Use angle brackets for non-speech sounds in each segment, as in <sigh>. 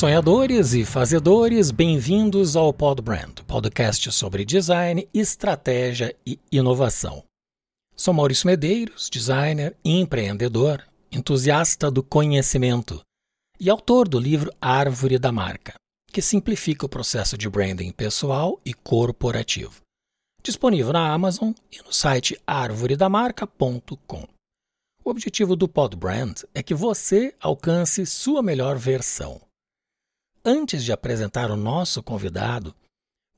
sonhadores e fazedores, bem-vindos ao Pod Brand, podcast sobre design, estratégia e inovação. Sou Maurício Medeiros, designer, empreendedor, entusiasta do conhecimento e autor do livro Árvore da Marca, que simplifica o processo de branding pessoal e corporativo. Disponível na Amazon e no site arvoredamarca.com. O objetivo do Pod Brand é que você alcance sua melhor versão Antes de apresentar o nosso convidado,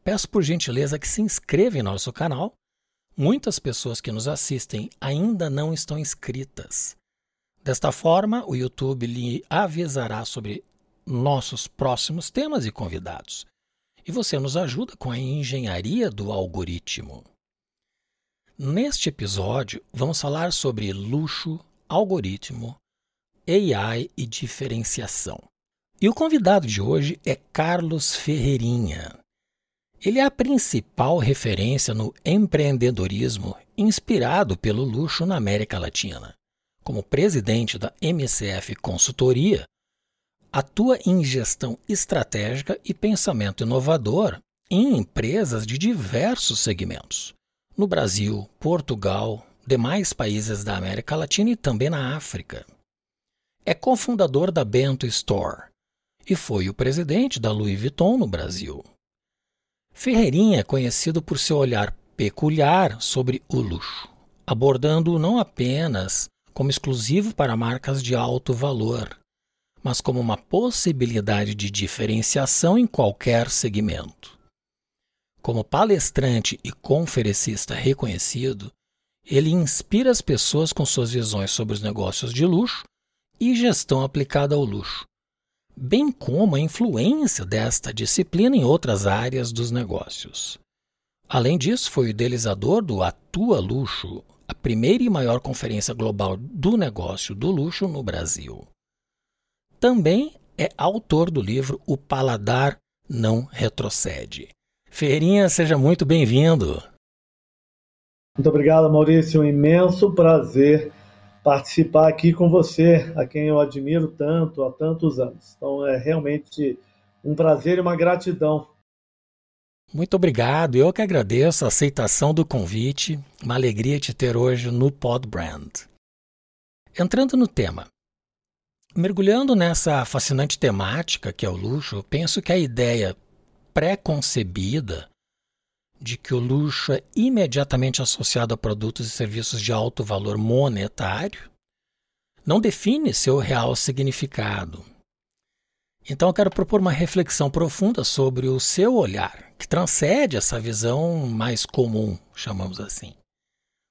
peço por gentileza que se inscreva em nosso canal. Muitas pessoas que nos assistem ainda não estão inscritas. Desta forma, o YouTube lhe avisará sobre nossos próximos temas e convidados. E você nos ajuda com a engenharia do algoritmo. Neste episódio, vamos falar sobre luxo, algoritmo, AI e diferenciação. E o convidado de hoje é Carlos Ferreirinha. Ele é a principal referência no empreendedorismo inspirado pelo luxo na América Latina. Como presidente da MCF Consultoria, atua em gestão estratégica e pensamento inovador em empresas de diversos segmentos, no Brasil, Portugal, demais países da América Latina e também na África. É cofundador da Bento Store, e foi o presidente da Louis Vuitton no Brasil. Ferreirinha é conhecido por seu olhar peculiar sobre o luxo, abordando-o não apenas como exclusivo para marcas de alto valor, mas como uma possibilidade de diferenciação em qualquer segmento. Como palestrante e conferencista reconhecido, ele inspira as pessoas com suas visões sobre os negócios de luxo e gestão aplicada ao luxo, bem como a influência desta disciplina em outras áreas dos negócios. Além disso, foi o idealizador do Atua Luxo, a primeira e maior conferência global do negócio do luxo no Brasil. Também é autor do livro O Paladar Não Retrocede. Ferreirinha, seja muito bem-vindo. Muito obrigado, Maurício. Um imenso prazer participar aqui com você, a quem eu admiro tanto há tantos anos. Então é realmente um prazer e uma gratidão. Muito obrigado. Eu que agradeço a aceitação do convite. Uma alegria te ter hoje no Pod Brand. Entrando no tema. Mergulhando nessa fascinante temática que é o luxo, penso que a ideia pré-concebida de que o luxo é imediatamente associado a produtos e serviços de alto valor monetário, não define seu real significado. Então eu quero propor uma reflexão profunda sobre o seu olhar, que transcende essa visão mais comum, chamamos assim.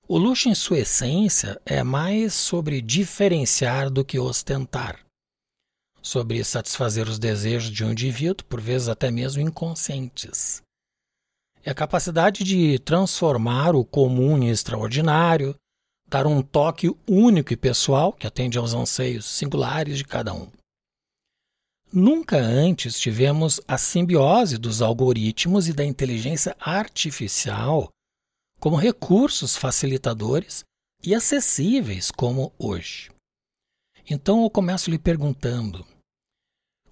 O luxo, em sua essência, é mais sobre diferenciar do que ostentar, sobre satisfazer os desejos de um indivíduo, por vezes até mesmo inconscientes. É a capacidade de transformar o comum em extraordinário, dar um toque único e pessoal que atende aos anseios singulares de cada um. Nunca antes tivemos a simbiose dos algoritmos e da inteligência artificial como recursos facilitadores e acessíveis como hoje. Então eu começo lhe perguntando: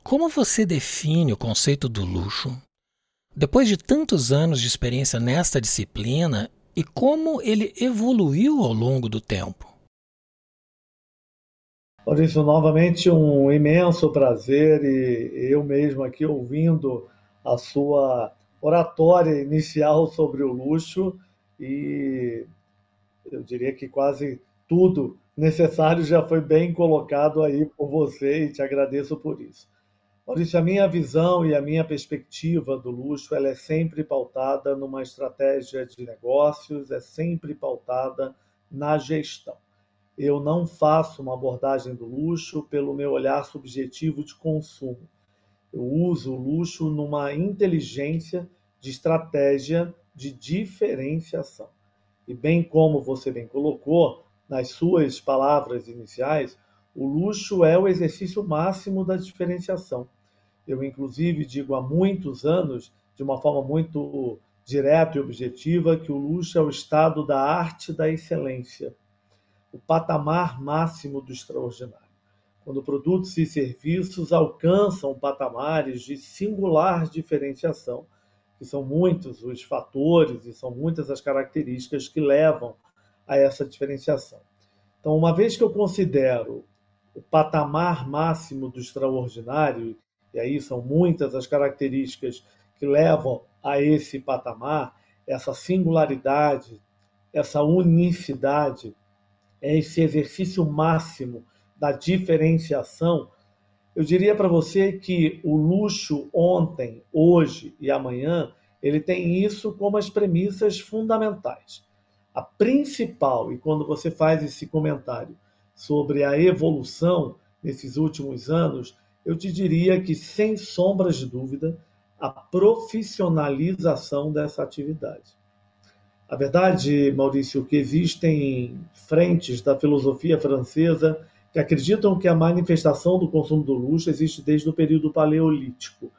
como você define o conceito do luxo depois de tantos anos de experiência nesta disciplina e como ele evoluiu ao longo do tempo? Maurício, novamente um imenso prazer e eu mesmo aqui ouvindo a sua oratória inicial sobre o luxo e eu diria que quase tudo necessário já foi bem colocado aí por você e te agradeço por isso. Maurício, a minha visão e a minha perspectiva do luxo ela é sempre pautada numa estratégia de negócios, é sempre pautada na gestão. Eu não faço uma abordagem do luxo pelo meu olhar subjetivo de consumo. Eu uso o luxo numa inteligência de estratégia de diferenciação. E bem como você bem colocou nas suas palavras iniciais, o luxo é o exercício máximo da diferenciação eu inclusive digo há muitos anos, de uma forma muito direta e objetiva, que o luxo é o estado da arte da excelência, o patamar máximo do extraordinário. quando produtos e serviços alcançam patamares de singular diferenciação, que são muitos os fatores e são muitas as características que levam a essa diferenciação. Então, uma vez que eu considero o patamar máximo do extraordinário, e aí são muitas as características que levam a esse patamar, essa singularidade, essa unicidade, é esse exercício máximo da diferenciação, eu diria para você que o luxo ontem, hoje e amanhã, ele tem isso como as premissas fundamentais. A principal, e quando você faz esse comentário sobre a evolução nesses últimos anos, eu te diria que, sem sombras de dúvida, a profissionalização dessa atividade. A verdade, Maurício, que existem frentes da filosofia francesa que acreditam que a manifestação do consumo do luxo existe desde o período paleolítico.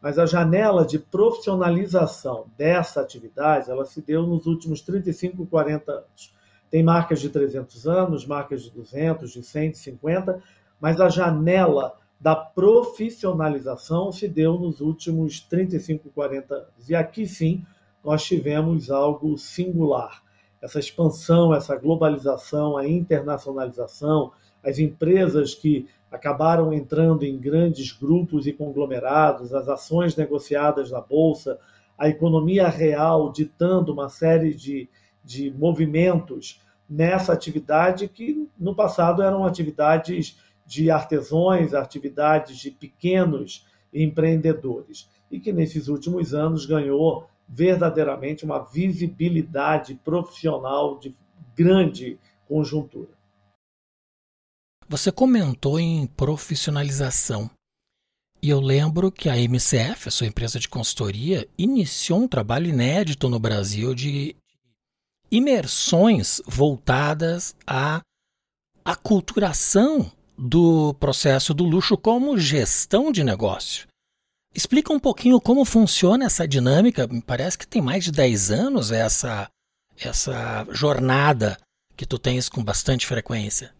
Mas a janela de profissionalização dessa atividade, ela se deu nos últimos 35, 40 anos. Tem marcas de 300 anos, marcas de 200, de 150, mas a janela da profissionalização se deu nos últimos 35, 40 anos. E aqui sim, nós tivemos algo singular. Essa expansão, essa globalização, a internacionalização, as empresas que acabaram entrando em grandes grupos e conglomerados, as ações negociadas na bolsa, a economia real ditando uma série de, de movimentos nessa atividade que no passado eram atividades de artesãos, atividades de pequenos empreendedores e que nesses últimos anos ganhou verdadeiramente uma visibilidade profissional de grande conjuntura. Você comentou em profissionalização. E eu lembro que a MCF, a sua empresa de consultoria, iniciou um trabalho inédito no Brasil de imersões voltadas à aculturação do processo do luxo como gestão de negócio. Explica um pouquinho como funciona essa dinâmica. Me parece que tem mais de 10 anos essa, essa jornada que tu tens com bastante frequência.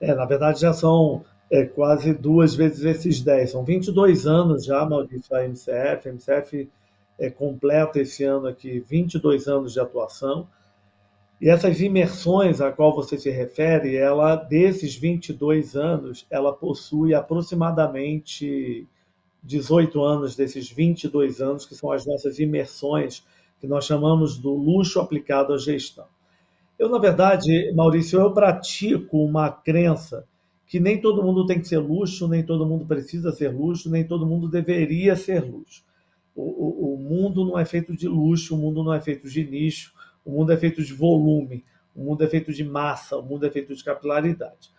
É, na verdade, já são é, quase duas vezes esses 10. São 22 anos já, Maurício, a MCF. A MCF é, completa esse ano aqui 22 anos de atuação. E essas imersões a qual você se refere, ela desses 22 anos, ela possui aproximadamente 18 anos desses 22 anos, que são as nossas imersões, que nós chamamos do luxo aplicado à gestão. Eu, na verdade, Maurício, eu pratico uma crença que nem todo mundo tem que ser luxo, nem todo mundo precisa ser luxo, nem todo mundo deveria ser luxo. O, o, o mundo não é feito de luxo, o mundo não é feito de nicho, o mundo é feito de volume, o mundo é feito de massa, o mundo é feito de capilaridade.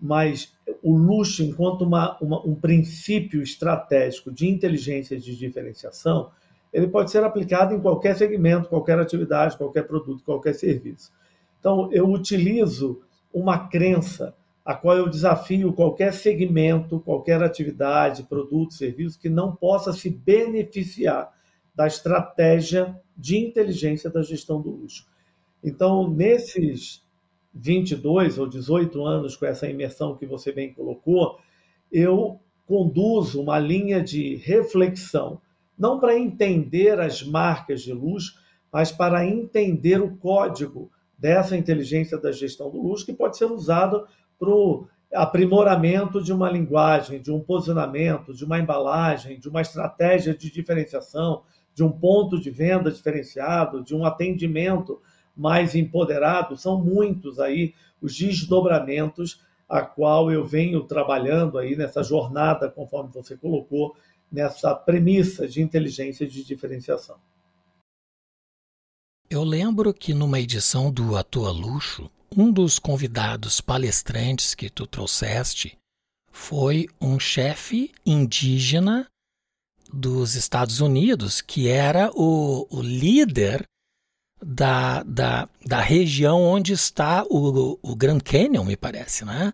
Mas o luxo, enquanto uma, uma, um princípio estratégico de inteligência de diferenciação, ele pode ser aplicado em qualquer segmento, qualquer atividade, qualquer produto, qualquer serviço. Então, eu utilizo uma crença a qual eu desafio qualquer segmento, qualquer atividade, produto, serviço que não possa se beneficiar da estratégia de inteligência da gestão do luxo. Então, nesses 22 ou 18 anos com essa imersão que você bem colocou, eu conduzo uma linha de reflexão, não para entender as marcas de luxo, mas para entender o código dessa inteligência da gestão do luxo, que pode ser usado para o aprimoramento de uma linguagem, de um posicionamento, de uma embalagem, de uma estratégia de diferenciação, de um ponto de venda diferenciado, de um atendimento mais empoderado. São muitos aí os desdobramentos a qual eu venho trabalhando aí nessa jornada, conforme você colocou, nessa premissa de inteligência de diferenciação. Eu lembro que numa edição do Atua Luxo, um dos convidados palestrantes que tu trouxeste foi um chefe indígena dos Estados Unidos, que era o, o líder da, da, da região onde está o, o Grand Canyon, me parece, né?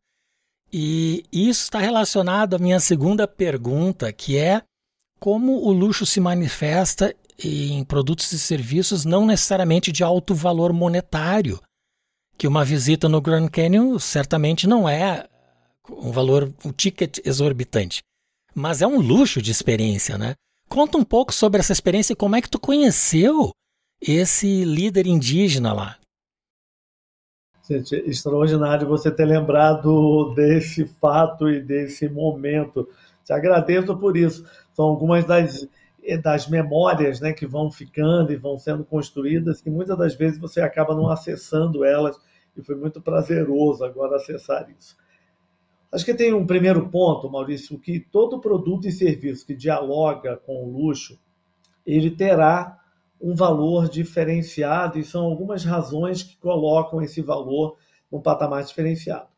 E isso está relacionado à minha segunda pergunta, que é como o luxo se manifesta em produtos e serviços não necessariamente de alto valor monetário, que uma visita no Grand Canyon certamente não é um valor, um ticket exorbitante. Mas é um luxo de experiência, né? Conta um pouco sobre essa experiência e como é que tu conheceu esse líder indígena lá. Gente, extraordinário você ter lembrado desse fato e desse momento. Te agradeço por isso. São algumas das, das memórias né, que vão ficando e vão sendo construídas, que muitas das vezes você acaba não acessando elas, e foi muito prazeroso agora acessar isso. Acho que tem um primeiro ponto, Maurício, que todo produto e serviço que dialoga com o luxo, ele terá um valor diferenciado e são algumas razões que colocam esse valor num patamar diferenciado.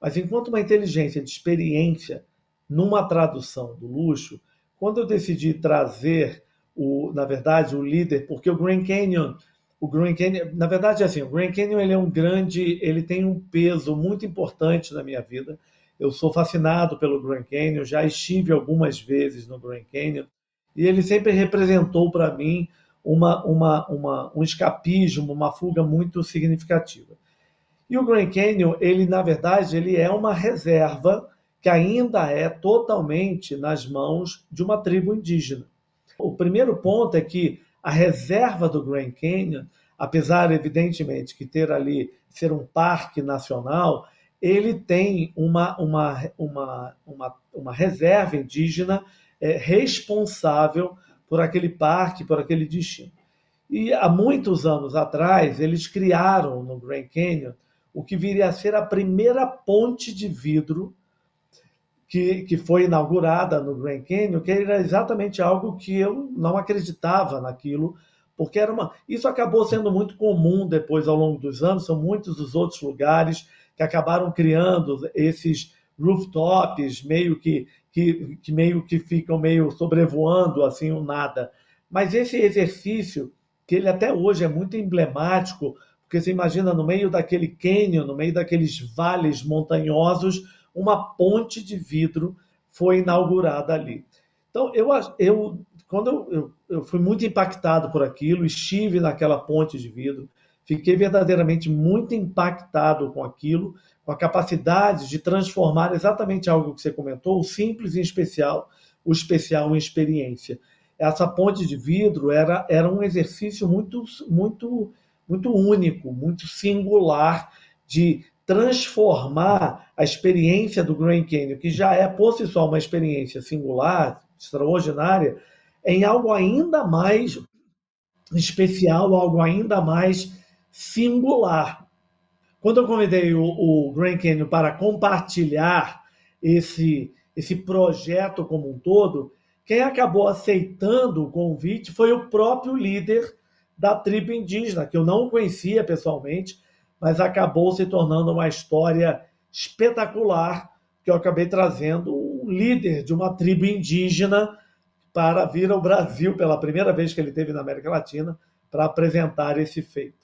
Mas enquanto uma inteligência de experiência numa tradução do luxo, quando eu decidi trazer o, na verdade, o líder, porque o Grand Canyon, o Grand Canyon, na verdade, é assim, o Grand Canyon ele é um grande, ele tem um peso muito importante na minha vida. Eu sou fascinado pelo Grand Canyon, já estive algumas vezes no Grand Canyon e ele sempre representou para mim uma, uma, uma, um escapismo, uma fuga muito significativa. E o Grand Canyon, ele na verdade, ele é uma reserva que ainda é totalmente nas mãos de uma tribo indígena. O primeiro ponto é que a reserva do Grand Canyon, apesar evidentemente que ter ali ser um parque nacional, ele tem uma, uma, uma, uma, uma reserva indígena é, responsável por aquele parque, por aquele destino. E há muitos anos atrás, eles criaram no Grand Canyon o que viria a ser a primeira ponte de vidro que, que foi inaugurada no Grand Canyon, que era exatamente algo que eu não acreditava naquilo, porque era uma. Isso acabou sendo muito comum depois ao longo dos anos, são muitos os outros lugares que acabaram criando esses rooftops meio que, que, que meio que ficam meio sobrevoando assim o nada. Mas esse exercício, que ele até hoje é muito emblemático, porque você imagina no meio daquele cânion, no meio daqueles vales montanhosos, uma ponte de vidro foi inaugurada ali. Então, eu, eu quando eu, eu, eu fui muito impactado por aquilo, estive naquela ponte de vidro, Fiquei verdadeiramente muito impactado com aquilo, com a capacidade de transformar exatamente algo que você comentou, o simples em especial, o especial em experiência. Essa ponte de vidro era, era um exercício muito, muito, muito único, muito singular de transformar a experiência do Grand Canyon, que já é por si só uma experiência singular, extraordinária, em algo ainda mais especial, algo ainda mais singular. Quando eu convidei o, o Grand Canyon para compartilhar esse, esse projeto como um todo, quem acabou aceitando o convite foi o próprio líder da tribo indígena, que eu não conhecia pessoalmente, mas acabou se tornando uma história espetacular, que eu acabei trazendo um líder de uma tribo indígena para vir ao Brasil pela primeira vez que ele teve na América Latina para apresentar esse feito.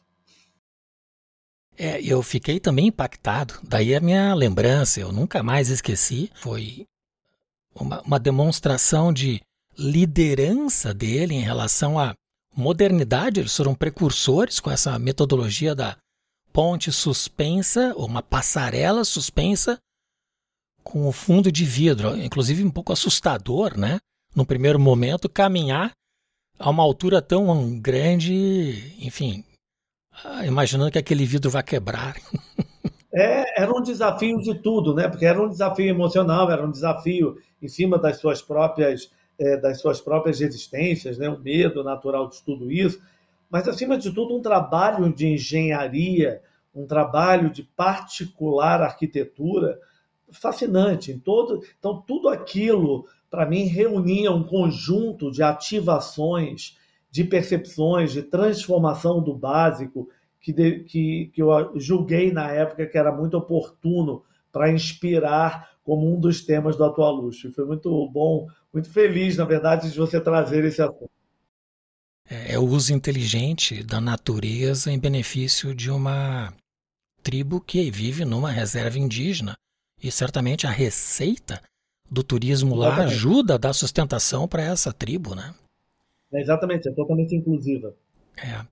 É, eu fiquei também impactado. Daí a minha lembrança, eu nunca mais esqueci, foi uma, uma demonstração de liderança dele em relação à modernidade. Eles foram precursores com essa metodologia da ponte suspensa, ou uma passarela suspensa com o fundo de vidro. Inclusive um pouco assustador, né? No primeiro momento, caminhar a uma altura tão grande, enfim, ah, imaginando que aquele vidro vai quebrar. <laughs> É, era um desafio de tudo, né? Porque era um desafio emocional, era um desafio em cima das suas próprias, é, das suas próprias resistências, né? O medo natural de tudo isso. Mas acima de tudo, um trabalho de engenharia, um trabalho de particular arquitetura fascinante. Em todo, então tudo aquilo para mim reunia um conjunto de ativações de percepções, de transformação do básico, que, de, que, que eu julguei na época que era muito oportuno para inspirar como um dos temas do atual luxo. foi muito bom, muito feliz, na verdade, de você trazer esse assunto. É, é o uso inteligente da natureza em benefício de uma tribo que vive numa reserva indígena. E certamente a receita do turismo lá ajuda a dar sustentação para essa tribo, né? É, exatamente, é totalmente inclusiva. É.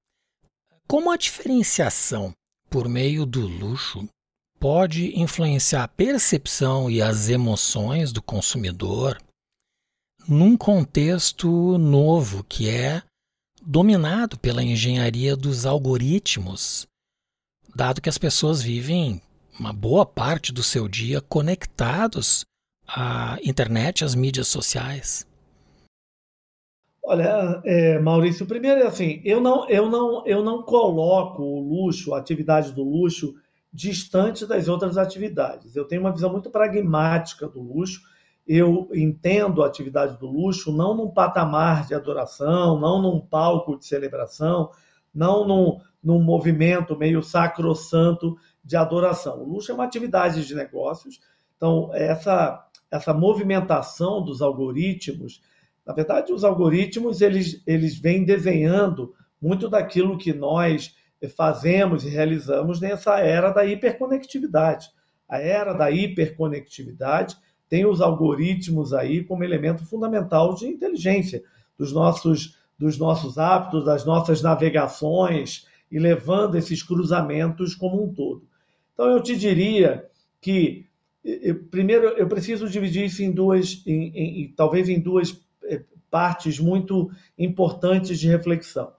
Como a diferenciação por meio do luxo pode influenciar a percepção e as emoções do consumidor num contexto novo que é dominado pela engenharia dos algoritmos, dado que as pessoas vivem uma boa parte do seu dia conectados à internet, às mídias sociais. Olha, é, Maurício, primeiro é assim, eu não, eu não, eu não coloco o luxo, a atividade do luxo, distante das outras atividades. Eu tenho uma visão muito pragmática do luxo. Eu entendo a atividade do luxo não num patamar de adoração, não num palco de celebração, não num, num movimento meio sacrossanto de adoração. O luxo é uma atividade de negócios. Então, essa, essa movimentação dos algoritmos na verdade, os algoritmos eles, eles vêm desenhando muito daquilo que nós fazemos e realizamos nessa era da hiperconectividade. A era da hiperconectividade tem os algoritmos aí como elemento fundamental de inteligência dos nossos, dos nossos hábitos, das nossas navegações e levando esses cruzamentos como um todo. Então, eu te diria que, primeiro, eu preciso dividir isso em duas, em, em, talvez em duas partes muito importantes de reflexão.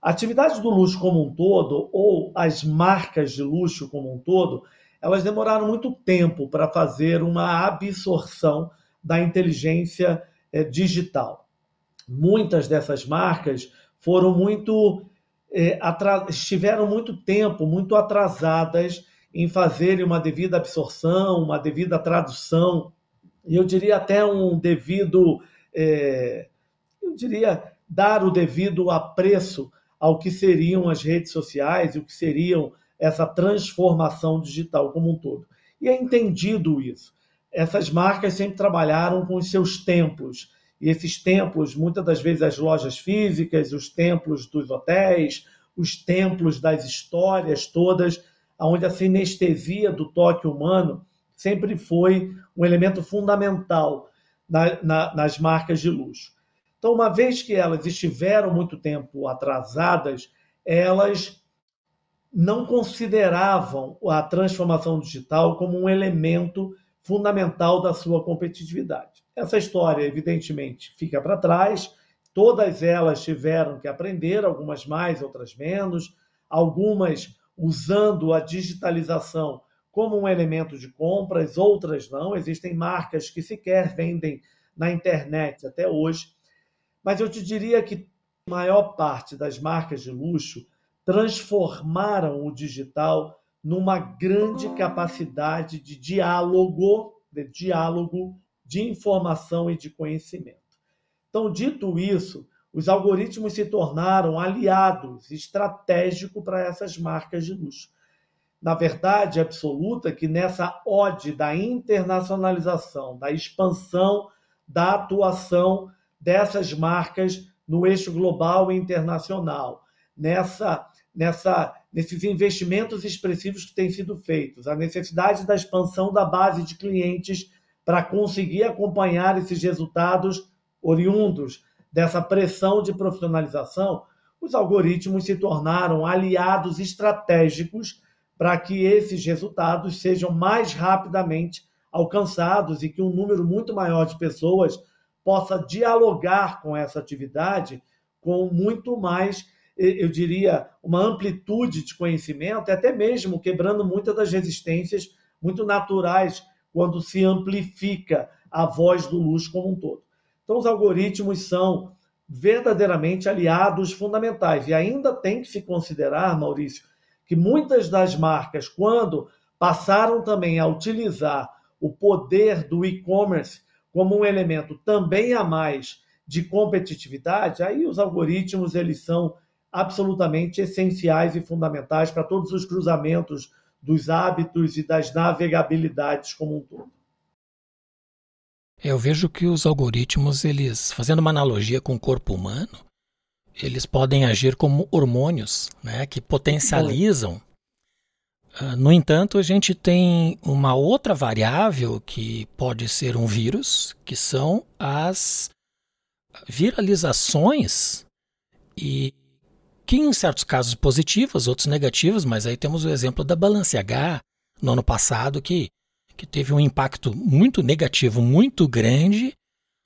A atividade do luxo como um todo, ou as marcas de luxo como um todo, elas demoraram muito tempo para fazer uma absorção da inteligência é, digital. Muitas dessas marcas foram muito é, estiveram muito tempo, muito atrasadas em fazerem uma devida absorção, uma devida tradução, e eu diria até um devido é, eu diria, dar o devido apreço ao que seriam as redes sociais e o que seriam essa transformação digital como um todo. E é entendido isso. Essas marcas sempre trabalharam com os seus templos. E esses templos, muitas das vezes as lojas físicas, os templos dos hotéis, os templos das histórias todas, onde a sinestesia do toque humano sempre foi um elemento fundamental na, na, nas marcas de luxo. Então, uma vez que elas estiveram muito tempo atrasadas, elas não consideravam a transformação digital como um elemento fundamental da sua competitividade. Essa história, evidentemente, fica para trás. Todas elas tiveram que aprender, algumas mais, outras menos, algumas usando a digitalização como um elemento de compras, outras não. Existem marcas que sequer vendem na internet até hoje. Mas eu te diria que a maior parte das marcas de luxo transformaram o digital numa grande capacidade de diálogo, de diálogo, de informação e de conhecimento. Então, dito isso, os algoritmos se tornaram aliados estratégicos para essas marcas de luxo. Na verdade absoluta que nessa ode da internacionalização, da expansão da atuação dessas marcas no eixo global e internacional, nessa, nessa, nesses investimentos expressivos que têm sido feitos, a necessidade da expansão da base de clientes para conseguir acompanhar esses resultados oriundos dessa pressão de profissionalização, os algoritmos se tornaram aliados estratégicos para que esses resultados sejam mais rapidamente alcançados e que um número muito maior de pessoas possa dialogar com essa atividade com muito mais, eu diria, uma amplitude de conhecimento, até mesmo quebrando muitas das resistências muito naturais quando se amplifica a voz do luxo como um todo. Então, os algoritmos são verdadeiramente aliados fundamentais. E ainda tem que se considerar, Maurício, que muitas das marcas, quando passaram também a utilizar o poder do e-commerce como um elemento também a mais de competitividade, aí os algoritmos eles são absolutamente essenciais e fundamentais para todos os cruzamentos dos hábitos e das navegabilidades como um todo. Eu vejo que os algoritmos, eles, fazendo uma analogia com o corpo humano, eles podem agir como hormônios, né, que potencializam. Ah, no entanto, a gente tem uma outra variável que pode ser um vírus, que são as viralizações e que em certos casos positivas, outros negativas, mas aí temos o exemplo da Balenciaga, no ano passado que, que teve um impacto muito negativo, muito grande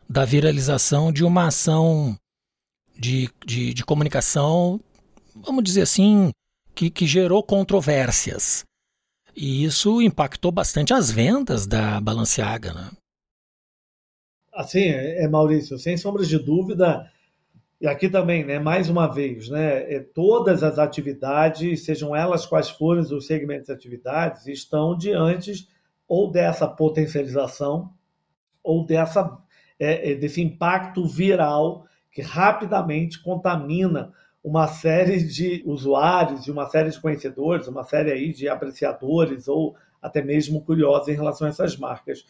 da viralização de uma ação de, de, de comunicação, vamos dizer assim, que, que gerou controvérsias. E isso impactou bastante as vendas da Balenciaga, né? Assim, é, Maurício, sem sombras de dúvida, e aqui também, né, mais uma vez, né, é, todas as atividades, sejam elas quais forem os segmentos de atividades, estão diante ou dessa potencialização ou dessa, é, é desse impacto viral que rapidamente contamina uma série de usuários, de uma série de conhecedores, uma série aí de apreciadores ou até mesmo curiosos em relação a essas marcas.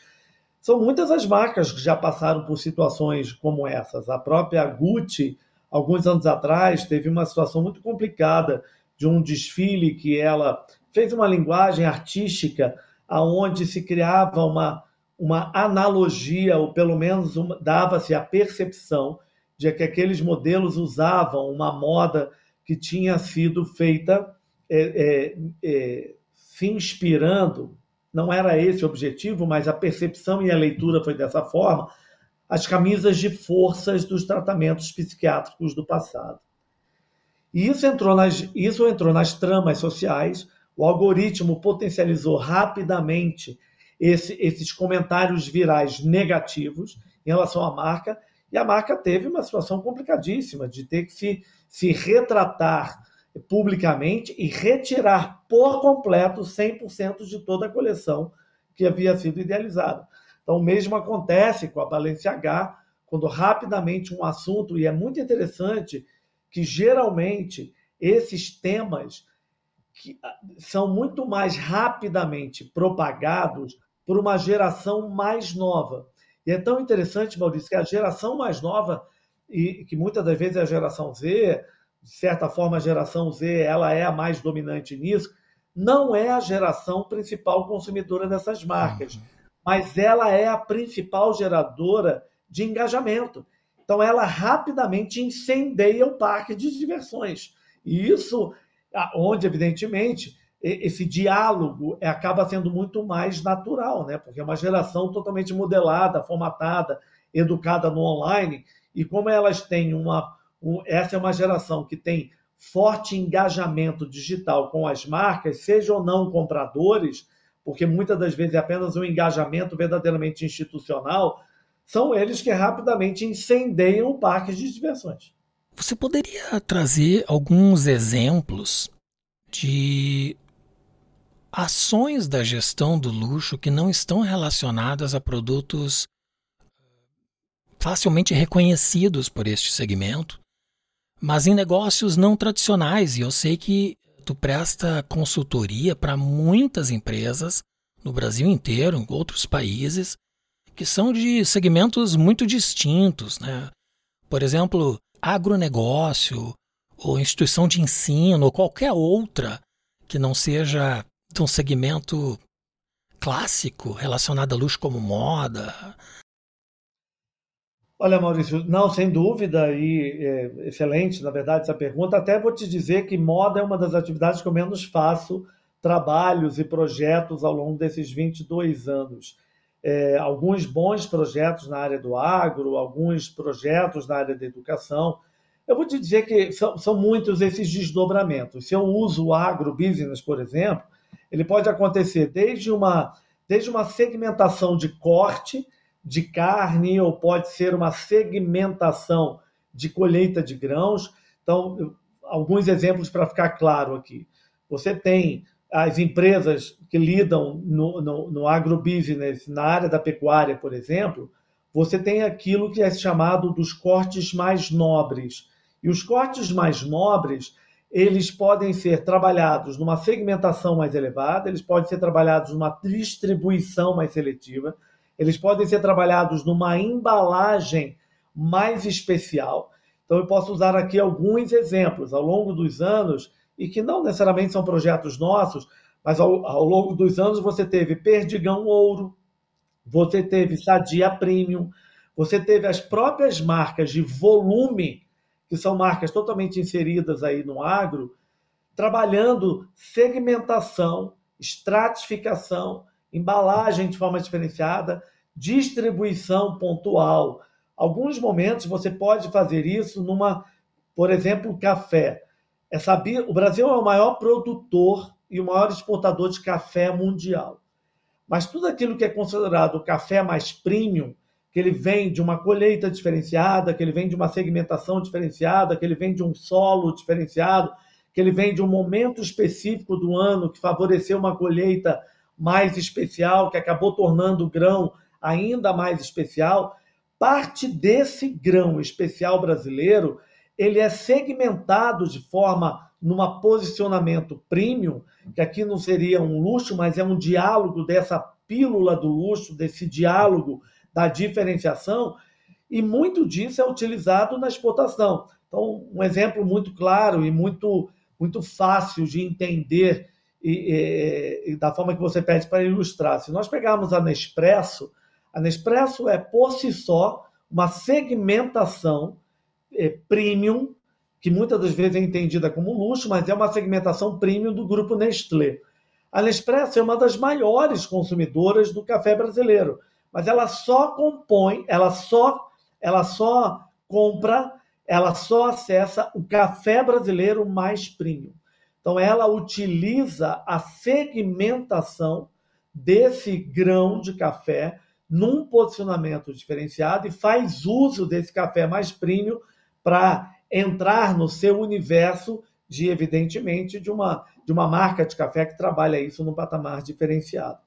São muitas as marcas que já passaram por situações como essas. A própria Gucci, alguns anos atrás, teve uma situação muito complicada de um desfile que ela fez uma linguagem artística aonde se criava uma, uma analogia, ou pelo menos dava-se a percepção de que aqueles modelos usavam uma moda que tinha sido feita é, é, é, se inspirando, não era esse o objetivo, mas a percepção e a leitura foi dessa forma, as camisas de forças dos tratamentos psiquiátricos do passado. E isso entrou nas, isso entrou nas tramas sociais, o algoritmo potencializou rapidamente esse, esses comentários virais negativos em relação à marca, e a marca teve uma situação complicadíssima de ter que se, se retratar publicamente e retirar por completo 100% de toda a coleção que havia sido idealizada. Então, o mesmo acontece com a Balenciaga, quando rapidamente um assunto, e é muito interessante que geralmente esses temas que ah, são muito mais rapidamente propagados por uma geração mais nova. E é tão interessante, Maurício, que a geração mais nova, e que muitas das vezes é a geração Z, de certa forma a geração Z ela é a mais dominante nisso, não é a geração principal consumidora dessas marcas, uhum. mas ela é a principal geradora de engajamento. Então ela rapidamente incendeia o parque de diversões. E isso, onde evidentemente esse diálogo é, acaba sendo muito mais natural, né? Porque é uma geração totalmente modelada, formatada, educada no online, e como elas têm uma. Um, essa é uma geração que tem forte engajamento digital com as marcas, sejam ou não compradores, porque muitas das vezes é apenas um engajamento verdadeiramente institucional, são eles que rapidamente incendeiam o parque de diversões. Você poderia trazer alguns exemplos de ações da gestão do luxo que não estão relacionadas a produtos facilmente reconhecidos por este segmento, mas em negócios não tradicionais. E eu sei que tu presta consultoria para muitas empresas no Brasil inteiro, em outros países, que são de segmentos muito distintos, né? Por exemplo, agronegócio, ou instituição de ensino, ou qualquer outra que não seja de um segmento clássico relacionado a luxo como moda? Olha, Maurício, não, sem dúvida, e é, excelente, na verdade, essa pergunta. Até vou te dizer que moda é uma das atividades que eu menos faço trabalhos e projetos ao longo desses 22 anos. É, alguns bons projetos na área do agro, alguns projetos na área da educação. Eu vou te dizer que são, são muitos esses desdobramentos. Se eu uso o agrobusiness, por exemplo, ele pode acontecer desde uma, desde uma segmentação de corte de carne, ou pode ser uma segmentação de colheita de grãos. Então, alguns exemplos para ficar claro aqui. Você tem as empresas que lidam no, no, no agrobusiness, na área da pecuária, por exemplo, você tem aquilo que é chamado dos cortes mais nobres. E os cortes mais nobres eles podem ser trabalhados numa segmentação mais elevada, eles podem ser trabalhados numa distribuição mais seletiva, eles podem ser trabalhados numa embalagem mais especial. Então, eu posso usar aqui alguns exemplos ao longo dos anos, e que não necessariamente são projetos nossos, mas ao, ao longo dos anos você teve Perdigão Ouro, você teve Sadia Premium, você teve as próprias marcas de volume que são marcas totalmente inseridas aí no agro, trabalhando segmentação estratificação, embalagem de forma diferenciada, distribuição pontual. Alguns momentos você pode fazer isso numa, por exemplo, café. É saber, o Brasil é o maior produtor e o maior exportador de café mundial. Mas tudo aquilo que é considerado café mais premium, que ele vem de uma colheita diferenciada, que ele vem de uma segmentação diferenciada, que ele vem de um solo diferenciado, que ele vem de um momento específico do ano que favoreceu uma colheita mais especial, que acabou tornando o grão ainda mais especial. Parte desse grão especial brasileiro, ele é segmentado de forma numa posicionamento premium, que aqui não seria um luxo, mas é um diálogo dessa pílula do luxo, desse diálogo da diferenciação, e muito disso é utilizado na exportação. Então, um exemplo muito claro e muito, muito fácil de entender e, e, e da forma que você pede para ilustrar. Se nós pegarmos a Nespresso, a Nespresso é, por si só, uma segmentação é, premium, que muitas das vezes é entendida como luxo, mas é uma segmentação premium do grupo Nestlé. A Nespresso é uma das maiores consumidoras do café brasileiro mas ela só compõe, ela só, ela só compra, ela só acessa o café brasileiro mais premium. Então ela utiliza a segmentação desse grão de café num posicionamento diferenciado e faz uso desse café mais premium para entrar no seu universo de evidentemente de uma de uma marca de café que trabalha isso num patamar diferenciado.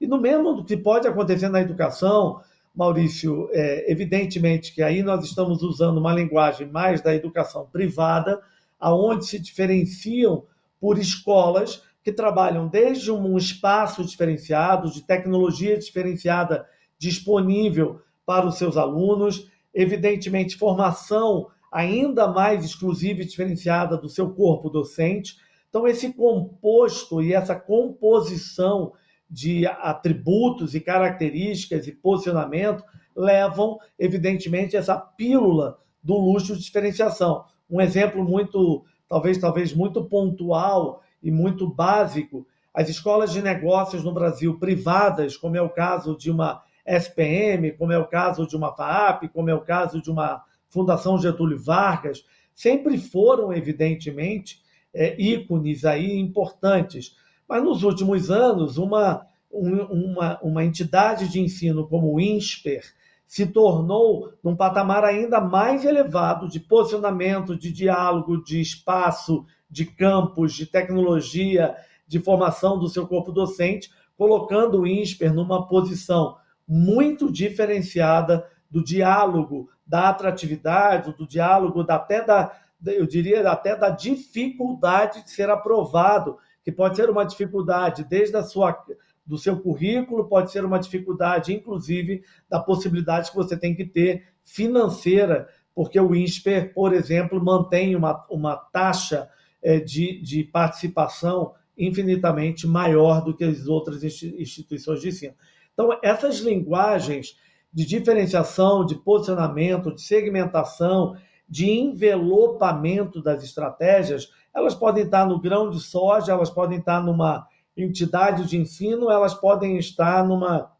E no mesmo que pode acontecer na educação, Maurício, é, evidentemente que aí nós estamos usando uma linguagem mais da educação privada, aonde se diferenciam por escolas que trabalham desde um espaço diferenciado, de tecnologia diferenciada disponível para os seus alunos, evidentemente formação ainda mais exclusiva e diferenciada do seu corpo docente. Então esse composto e essa composição de atributos e características e posicionamento levam, evidentemente, essa pílula do luxo de diferenciação. Um exemplo muito, talvez, talvez muito pontual e muito básico, as escolas de negócios no Brasil privadas, como é o caso de uma SPM, como é o caso de uma FAAP, como é o caso de uma Fundação Getúlio Vargas, sempre foram, evidentemente, é, ícones aí importantes mas nos últimos anos, uma, uma, uma entidade de ensino como o INSPER se tornou num patamar ainda mais elevado de posicionamento, de diálogo, de espaço, de campos, de tecnologia, de formação do seu corpo docente, colocando o INSPER numa posição muito diferenciada do diálogo, da atratividade, do diálogo, até da, eu diria até da dificuldade de ser aprovado que pode ser uma dificuldade desde a sua do seu currículo, pode ser uma dificuldade, inclusive, da possibilidade que você tem que ter financeira, porque o INSPER, por exemplo, mantém uma, uma taxa é, de, de participação infinitamente maior do que as outras instituições de ensino. Então, essas linguagens de diferenciação, de posicionamento, de segmentação, de envelopamento das estratégias, elas podem estar no grão de soja, elas podem estar numa entidade de ensino, elas podem estar numa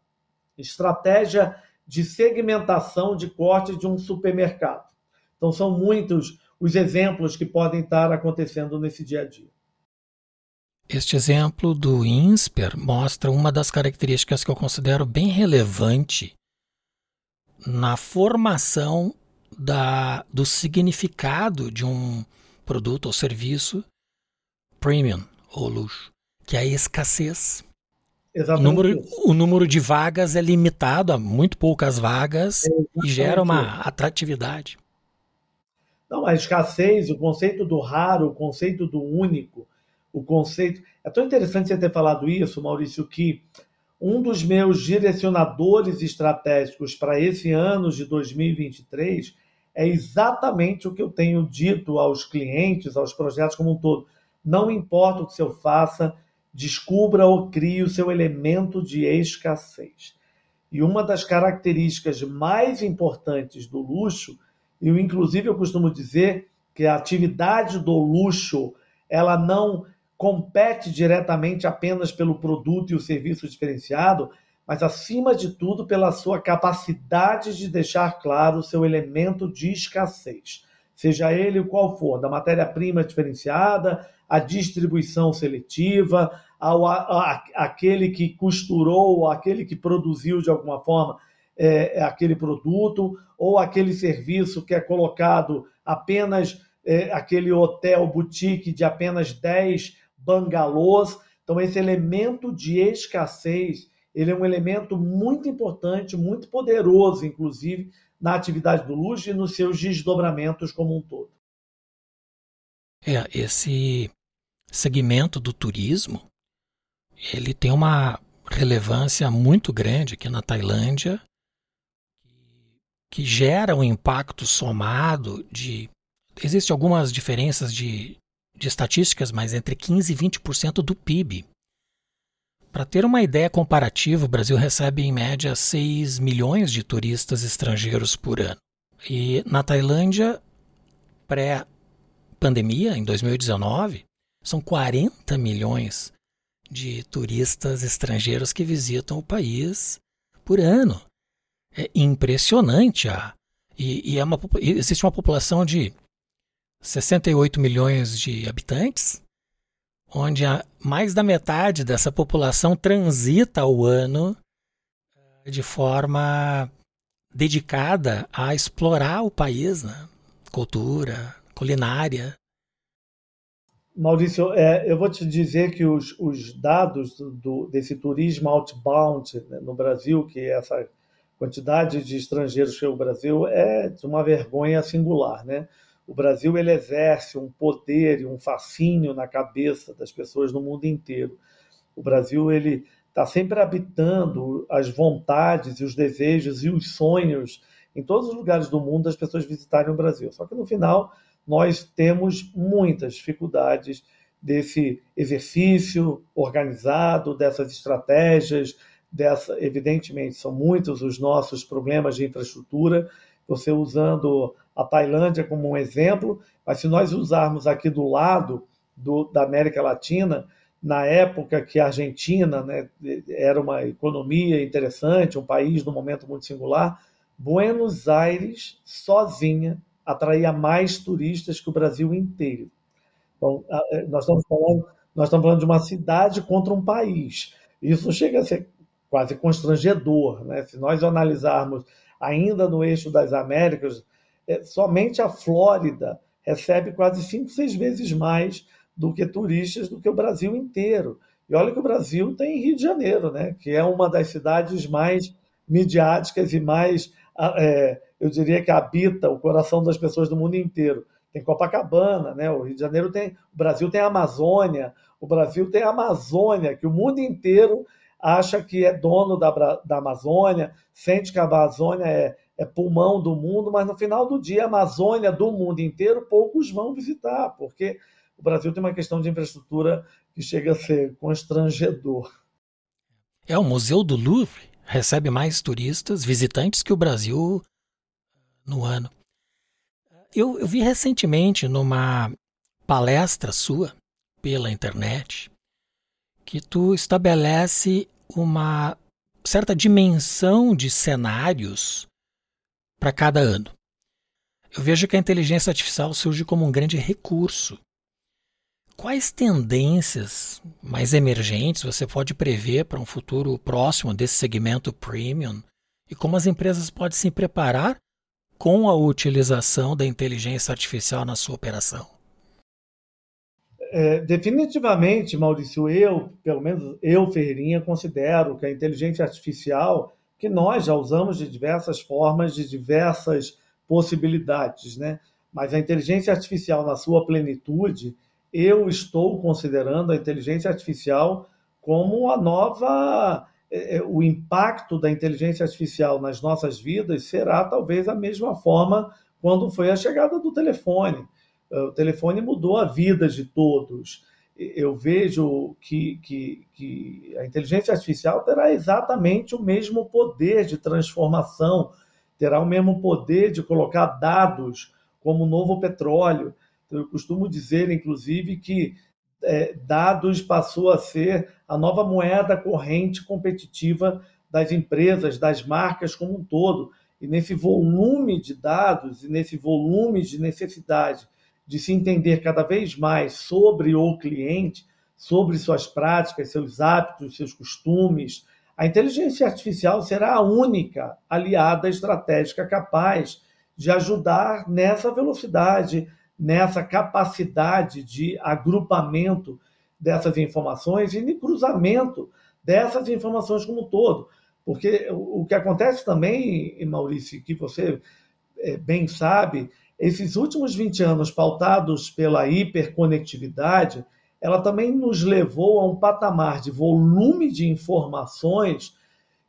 estratégia de segmentação de corte de um supermercado. Então, são muitos os exemplos que podem estar acontecendo nesse dia a dia. Este exemplo do INSPER mostra uma das características que eu considero bem relevante na formação da, do significado de um produto ou serviço premium ou luxo, que é a escassez. O número, o número, de vagas é limitado a muito poucas vagas e gera uma atratividade. Não, a escassez, o conceito do raro, o conceito do único, o conceito. É tão interessante você ter falado isso, Maurício, que um dos meus direcionadores estratégicos para esse ano de 2023 é exatamente o que eu tenho dito aos clientes, aos projetos como um todo. Não importa o que eu faça, descubra ou crie o seu elemento de escassez. E uma das características mais importantes do luxo, e inclusive eu costumo dizer que a atividade do luxo, ela não compete diretamente apenas pelo produto e o serviço diferenciado, mas acima de tudo pela sua capacidade de deixar claro o seu elemento de escassez, seja ele qual for, da matéria-prima diferenciada, a distribuição seletiva, ao, a, aquele que costurou, aquele que produziu de alguma forma é, é, aquele produto, ou aquele serviço que é colocado apenas é, aquele hotel boutique de apenas 10 bangalôs. Então, esse elemento de escassez ele é um elemento muito importante, muito poderoso, inclusive, na atividade do luxo e nos seus desdobramentos como um todo. É, esse segmento do turismo, ele tem uma relevância muito grande aqui na Tailândia, que gera um impacto somado de... Existem algumas diferenças de, de estatísticas, mas entre 15% e 20% do PIB para ter uma ideia comparativa, o Brasil recebe em média 6 milhões de turistas estrangeiros por ano. E na Tailândia, pré-pandemia, em 2019, são 40 milhões de turistas estrangeiros que visitam o país por ano. É impressionante. A, e, e é uma, existe uma população de 68 milhões de habitantes onde mais da metade dessa população transita ao ano eh, de forma dedicada a explorar o país, né? cultura, culinária. Maurício, é, eu vou te dizer que os, os dados do, desse turismo outbound né, no Brasil, que é essa quantidade de estrangeiros que é o Brasil, é de uma vergonha singular, né? O Brasil ele exerce um poder e um fascínio na cabeça das pessoas no mundo inteiro. O Brasil ele está sempre habitando as vontades e os desejos e os sonhos em todos os lugares do mundo das pessoas visitarem o Brasil. Só que no final nós temos muitas dificuldades desse exercício organizado, dessas estratégias, dessa, evidentemente são muitos os nossos problemas de infraestrutura. Você usando a Tailândia como um exemplo, mas se nós usarmos aqui do lado do, da América Latina, na época que a Argentina né, era uma economia interessante, um país num momento muito singular, Buenos Aires sozinha atraía mais turistas que o Brasil inteiro. Então, é, nós estamos falando, nós estamos falando de uma cidade contra um país. Isso chega a ser quase constrangedor, né? Se nós analisarmos ainda no eixo das Américas, é, somente a Flórida recebe quase cinco, seis vezes mais do que turistas do que o Brasil inteiro. E olha que o Brasil tem Rio de Janeiro, né? que é uma das cidades mais midiáticas e mais, é, eu diria que habita o coração das pessoas do mundo inteiro. Tem Copacabana, né? o Rio de Janeiro tem, o Brasil tem a Amazônia, o Brasil tem a Amazônia, que o mundo inteiro acha que é dono da, da Amazônia, sente que a Amazônia é, é pulmão do mundo, mas no final do dia, a Amazônia do mundo inteiro, poucos vão visitar, porque o Brasil tem uma questão de infraestrutura que chega a ser constrangedor. É, o Museu do Louvre recebe mais turistas, visitantes que o Brasil no ano. Eu, eu vi recentemente numa palestra sua pela internet que tu estabelece uma certa dimensão de cenários para cada ano. Eu vejo que a inteligência artificial surge como um grande recurso. Quais tendências mais emergentes você pode prever para um futuro próximo desse segmento premium e como as empresas podem se preparar com a utilização da inteligência artificial na sua operação? É, definitivamente, Maurício, eu, pelo menos eu, Ferreirinha, considero que a inteligência artificial que nós já usamos de diversas formas, de diversas possibilidades, né? Mas a inteligência artificial na sua plenitude, eu estou considerando a inteligência artificial como a nova é, é, o impacto da inteligência artificial nas nossas vidas será talvez a mesma forma quando foi a chegada do telefone. O telefone mudou a vida de todos eu vejo que, que, que, a inteligência artificial terá exatamente o mesmo poder de transformação, terá o mesmo poder de colocar dados como novo petróleo. Eu costumo dizer, inclusive, que é, dados passou a ser a nova moeda corrente competitiva das empresas, das marcas como um todo. E nesse volume de dados e nesse volume de necessidade de se entender cada vez mais sobre o cliente, sobre suas práticas, seus hábitos, seus costumes, a inteligência artificial será a única aliada estratégica capaz de ajudar nessa velocidade, nessa capacidade de agrupamento dessas informações e de cruzamento dessas informações como um todo. Porque o que acontece também, Maurício, que você é, bem sabe, esses últimos 20 anos pautados pela hiperconectividade, ela também nos levou a um patamar de volume de informações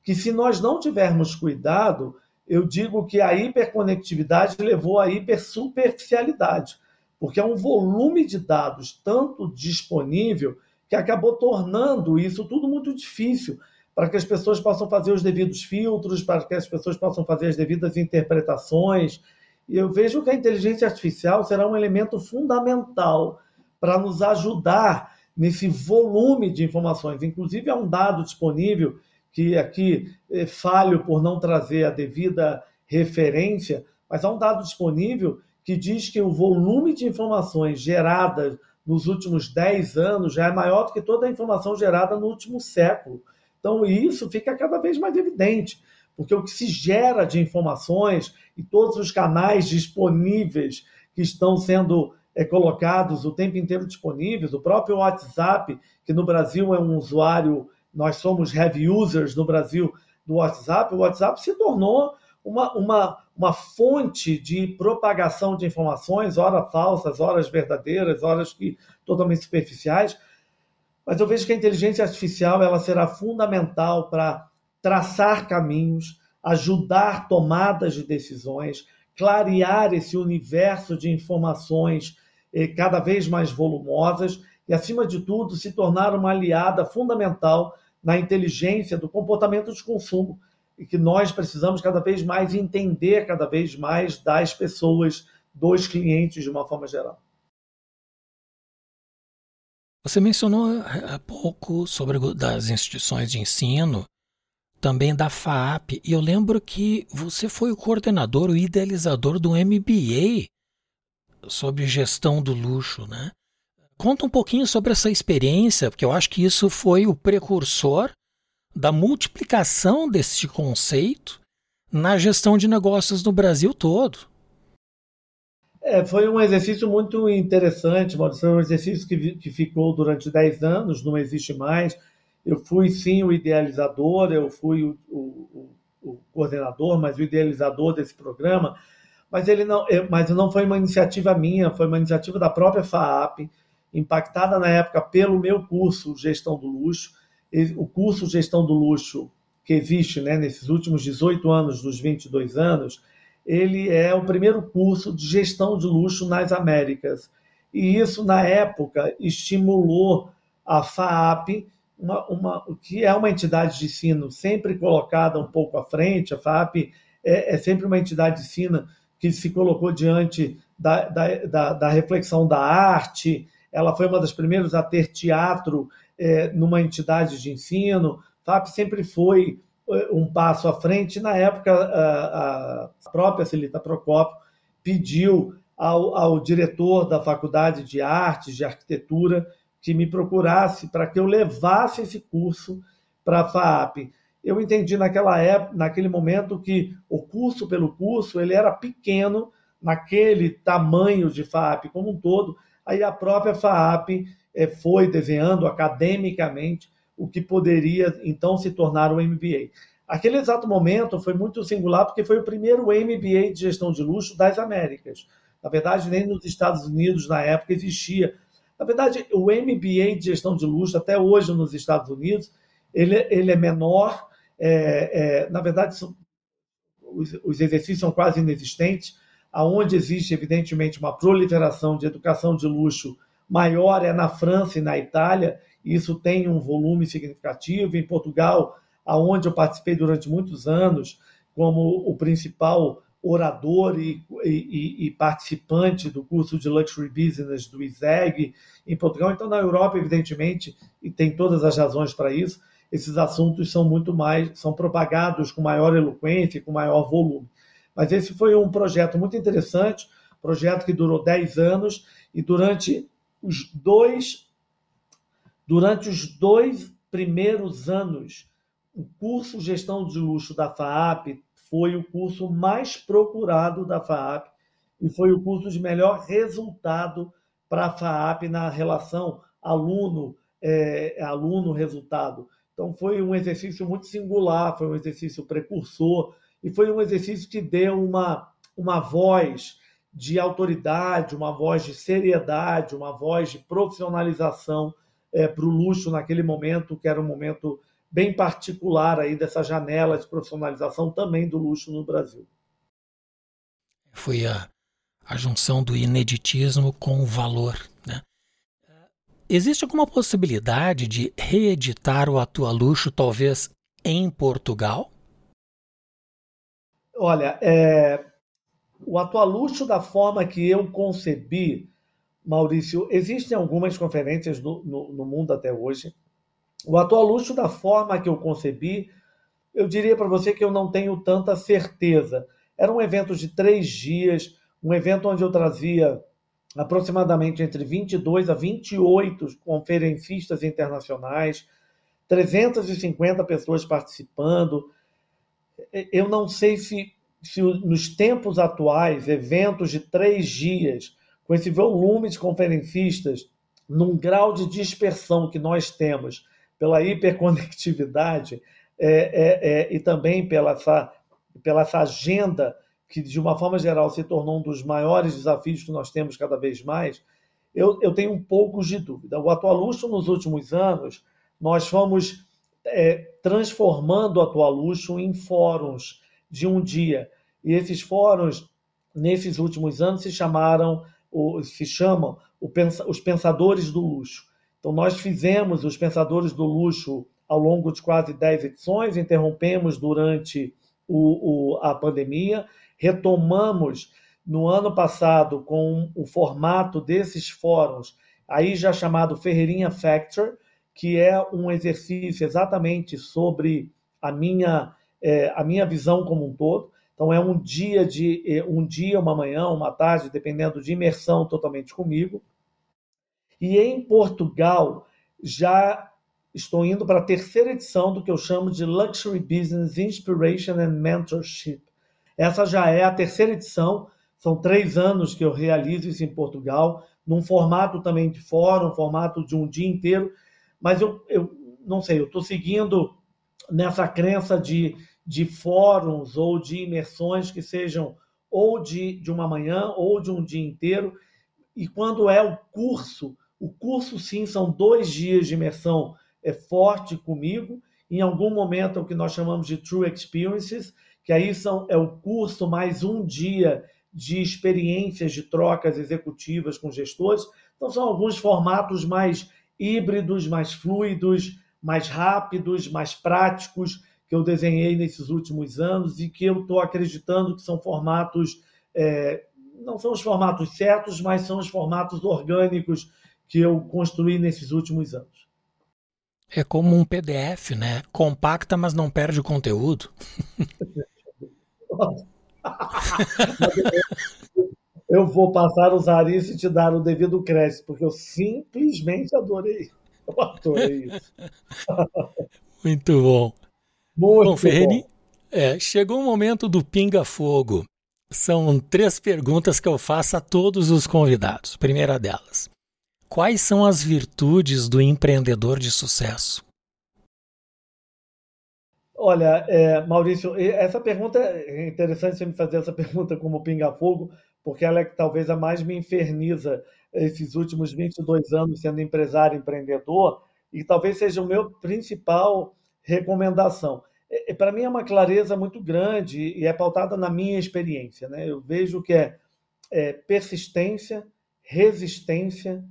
que, se nós não tivermos cuidado, eu digo que a hiperconectividade levou à hipersuperficialidade, porque é um volume de dados tanto disponível que acabou tornando isso tudo muito difícil para que as pessoas possam fazer os devidos filtros, para que as pessoas possam fazer as devidas interpretações. E eu vejo que a inteligência artificial será um elemento fundamental para nos ajudar nesse volume de informações. Inclusive, há um dado disponível que aqui é falho por não trazer a devida referência, mas há um dado disponível que diz que o volume de informações geradas nos últimos 10 anos já é maior do que toda a informação gerada no último século. Então, isso fica cada vez mais evidente, porque o que se gera de informações e todos os canais disponíveis que estão sendo é, colocados o tempo inteiro disponíveis, o próprio WhatsApp, que no Brasil é um usuário, nós somos heavy users no Brasil do WhatsApp, o WhatsApp se tornou uma, uma, uma fonte de propagação de informações, horas falsas, horas verdadeiras, horas que totalmente superficiais. Mas eu vejo que a inteligência artificial ela será fundamental para traçar caminhos, ajudar tomadas de decisões, clarear esse universo de informações eh, cada vez mais volumosas e, acima de tudo, se tornar uma aliada fundamental na inteligência do comportamento de consumo e que nós precisamos cada vez mais entender cada vez mais das pessoas, dos clientes de uma forma geral. Você mencionou há pouco sobre das instituições de ensino também da FAAP. E eu lembro que você foi o coordenador, o idealizador do MBA sobre gestão do luxo, né? Conta um pouquinho sobre essa experiência, porque eu acho que isso foi o precursor da multiplicação desse conceito na gestão de negócios no Brasil todo. É, foi um exercício muito interessante, Maurício. Foi um exercício que, que ficou durante 10 anos, não existe mais eu fui sim o idealizador, eu fui o, o, o coordenador, mas o idealizador desse programa. Mas ele não, mas não foi uma iniciativa minha, foi uma iniciativa da própria FAAP, impactada na época pelo meu curso Gestão do Luxo. O curso Gestão do Luxo que existe né, nesses últimos 18 anos, dos 22 anos, ele é o primeiro curso de gestão de luxo nas Américas. E isso, na época, estimulou a FAAP uma, uma, o que é uma entidade de ensino sempre colocada um pouco à frente, a FAP é, é sempre uma entidade de ensino que se colocou diante da, da, da, da, reflexão da arte, ela foi uma das primeiras a ter teatro é, numa entidade de ensino, a FAP sempre foi é, um passo à frente. Na época, a, a própria Celita Procópio pediu ao, ao diretor da Faculdade de Artes, de Arquitetura, que me procurasse para que eu levasse esse curso para a FAAP. Eu entendi naquela época, naquele momento que o curso pelo curso ele era pequeno naquele tamanho de FAAP como um todo. Aí a própria FAAP eh, foi desenhando academicamente o que poderia então se tornar o MBA. Aquele exato momento foi muito singular porque foi o primeiro MBA de gestão de luxo das Américas. Na verdade, nem nos Estados Unidos na época existia na verdade, o MBA de gestão de luxo, até hoje nos Estados Unidos, ele, ele é menor. É, é, na verdade, são, os, os, exercícios são quase inexistentes. Aonde existe, evidentemente, uma proliferação de educação de luxo maior é na França e na Itália. E isso tem um volume significativo. Em Portugal, aonde eu participei durante muitos anos como o principal orador e, e, e, participante do curso de Luxury Business do ISEG em Portugal. Então, na Europa, evidentemente, e tem todas as razões para isso, esses assuntos são muito mais, são propagados com maior eloquência, com maior volume. Mas esse foi um projeto muito interessante, projeto que durou 10 anos, e durante os dois, durante os dois primeiros anos, o curso Gestão de Luxo da FAAP foi o curso mais procurado da FAAP e foi o curso de melhor resultado para a FAAP na relação aluno é, aluno resultado. Então foi um exercício muito singular, foi um exercício precursor e foi um exercício que deu uma uma voz de autoridade, uma voz de seriedade, uma voz de profissionalização é, para o luxo naquele momento, que era um momento bem particular aí dessa janela de profissionalização também do luxo no Brasil. Foi a, a junção do ineditismo com o valor. Né? Existe alguma possibilidade de reeditar o Atua Luxo, talvez em Portugal? Olha, é, o Atua Luxo, da forma que eu concebi, Maurício, existem algumas conferências no, no, no mundo até hoje o atual luxo, da forma que eu concebi, eu diria para você que eu não tenho tanta certeza. Era um evento de três dias, um evento onde eu trazia aproximadamente entre 22 a 28 conferencistas internacionais, 350 pessoas participando. Eu não sei se, se nos tempos atuais, eventos de três dias, com esse volume de conferencistas, num grau de dispersão que nós temos, pela hiperconectividade é, é, é, e também pela essa, pela essa agenda que, de uma forma geral, se tornou um dos maiores desafios que nós temos cada vez mais, eu, eu tenho um pouco de dúvida. O Atualuxo, nos últimos anos, nós fomos é, transformando o Atualuxo em fóruns de um dia. E esses fóruns, nesses últimos anos, se chamaram, se chamam os Pensadores do Luxo. Então, nós fizemos os Pensadores do Luxo ao longo de quase 10 edições, interrompemos durante o, o, a pandemia, retomamos no ano passado com o formato desses fóruns, aí já chamado Ferreirinha Factor, que é um exercício exatamente sobre a minha, é, a minha visão como um todo. Então é um dia de é, um dia, uma manhã, uma tarde, dependendo de imersão totalmente comigo. E em Portugal, já estou indo para a terceira edição do que eu chamo de Luxury Business Inspiration and Mentorship. Essa já é a terceira edição, são três anos que eu realizo isso em Portugal, num formato também de fórum, formato de um dia inteiro, mas eu, eu não sei, eu estou seguindo nessa crença de, de fóruns ou de imersões que sejam ou de, de uma manhã ou de um dia inteiro, e quando é o curso, o curso, sim, são dois dias de imersão é forte comigo. Em algum momento, é o que nós chamamos de True Experiences, que aí são, é o curso mais um dia de experiências de trocas executivas com gestores. Então, são alguns formatos mais híbridos, mais fluidos, mais rápidos, mais práticos que eu desenhei nesses últimos anos e que eu estou acreditando que são formatos, é, não são os formatos certos, mas são os formatos orgânicos que eu construí nesses últimos anos. É como um PDF, né? Compacta, mas não perde o conteúdo. <laughs> eu vou passar a usar isso e te dar o devido crédito, porque eu simplesmente adorei. Eu adorei isso. <laughs> Muito bom. Muito bom, Ferreni, é, chegou o momento do pinga-fogo. São três perguntas que eu faço a todos os convidados. Primeira delas: Quais são as virtudes do empreendedor de sucesso? Olha, é, Maurício, essa pergunta é interessante você me fazer essa <laughs> pergunta como pinga-fogo, porque ela é talvez a mais me inferniza esses últimos 22 anos sendo empresário empreendedor e talvez seja o meu principal recomendação. É, Para mim é uma clareza muito grande e é pautada na minha experiência. Né? Eu vejo que é, é persistência, resistência,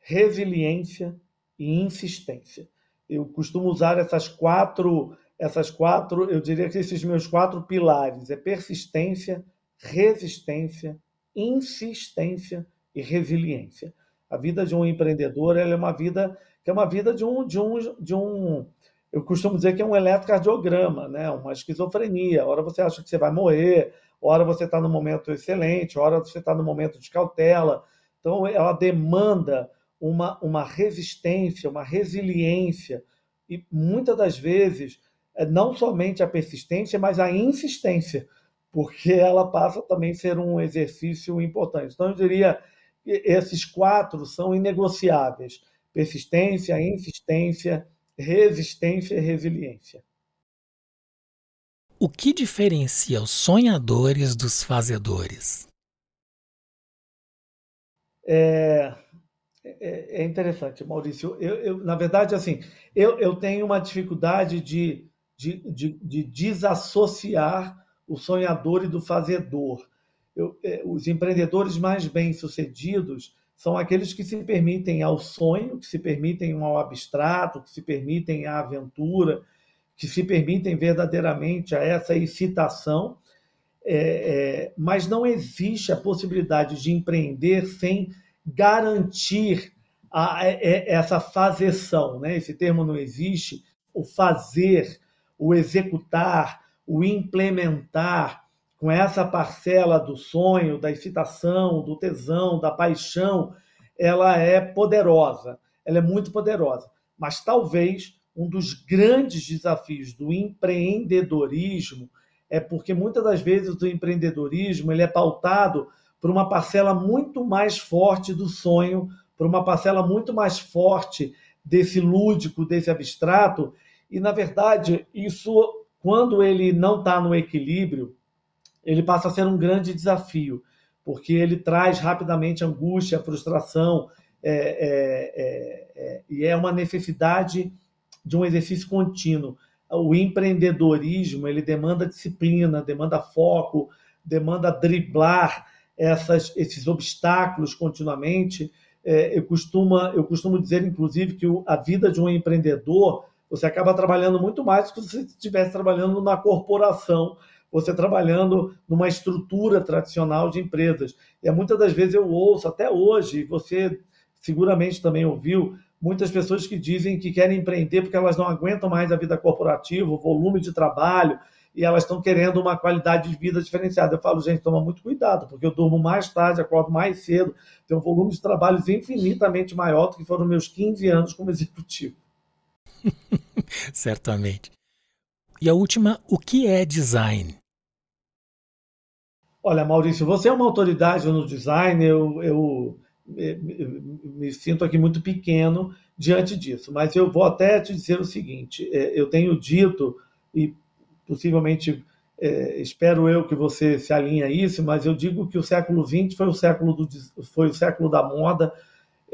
resiliência e insistência. Eu costumo usar essas quatro, essas quatro, eu diria que esses meus quatro pilares é persistência, resistência, insistência e resiliência. A vida de um empreendedor é uma vida que é uma vida de um, de um, de um eu costumo dizer que é um eletrocardiograma, né? uma esquizofrenia. Hora você acha que você vai morrer, hora você está no momento excelente, hora você está no momento de cautela. Então, ela demanda uma, uma resistência, uma resiliência, e muitas das vezes, é não somente a persistência, mas a insistência, porque ela passa também a ser um exercício importante. Então, eu diria que esses quatro são inegociáveis: persistência, insistência, resistência e resiliência. O que diferencia os sonhadores dos fazedores? É, é, é interessante, Maurício. Eu, eu, na verdade, assim, eu, eu tenho uma dificuldade de, de, de, de desassociar o sonhador e do fazedor. Eu, é, os empreendedores mais bem-sucedidos são aqueles que se permitem ao sonho, que se permitem ao abstrato, que se permitem à aventura, que se permitem verdadeiramente a essa excitação, é, é, mas não existe a possibilidade de empreender sem garantir a, a, essa fazeção. Né? Esse termo não existe. O fazer, o executar, o implementar, com essa parcela do sonho, da excitação, do tesão, da paixão, ela é poderosa, ela é muito poderosa. Mas talvez um dos grandes desafios do empreendedorismo é porque muitas das vezes o empreendedorismo ele é pautado por uma parcela muito mais forte do sonho, por uma parcela muito mais forte desse lúdico, desse abstrato, e na verdade isso quando ele não está no equilíbrio, ele passa a ser um grande desafio, porque ele traz rapidamente angústia, frustração, é, é, é, é, e é uma necessidade de um exercício contínuo. O empreendedorismo ele demanda disciplina, demanda foco, demanda driblar essas, esses obstáculos continuamente. É, eu, costumo, eu costumo dizer, inclusive, que a vida de um empreendedor você acaba trabalhando muito mais do que se você estivesse trabalhando numa corporação você trabalhando numa estrutura tradicional de empresas. E é, muitas das vezes eu ouço, até hoje, você seguramente também ouviu, muitas pessoas que dizem que querem empreender porque elas não aguentam mais a vida corporativa, o volume de trabalho, e elas estão querendo uma qualidade de vida diferenciada. Eu falo, gente, toma muito cuidado, porque eu durmo mais tarde, acordo mais cedo, tenho um volume de trabalhos infinitamente maior do que foram meus 15 anos como executivo. <laughs> Certamente. E a última, o que é design? Olha, Maurício, você é uma autoridade no design, eu, eu, me sinto aqui muito pequeno diante disso, mas eu vou até te dizer o seguinte: é, eu tenho dito, e possivelmente é, espero eu que você se alinhe a isso, mas eu digo que o século XX foi o século, do, foi o século da moda.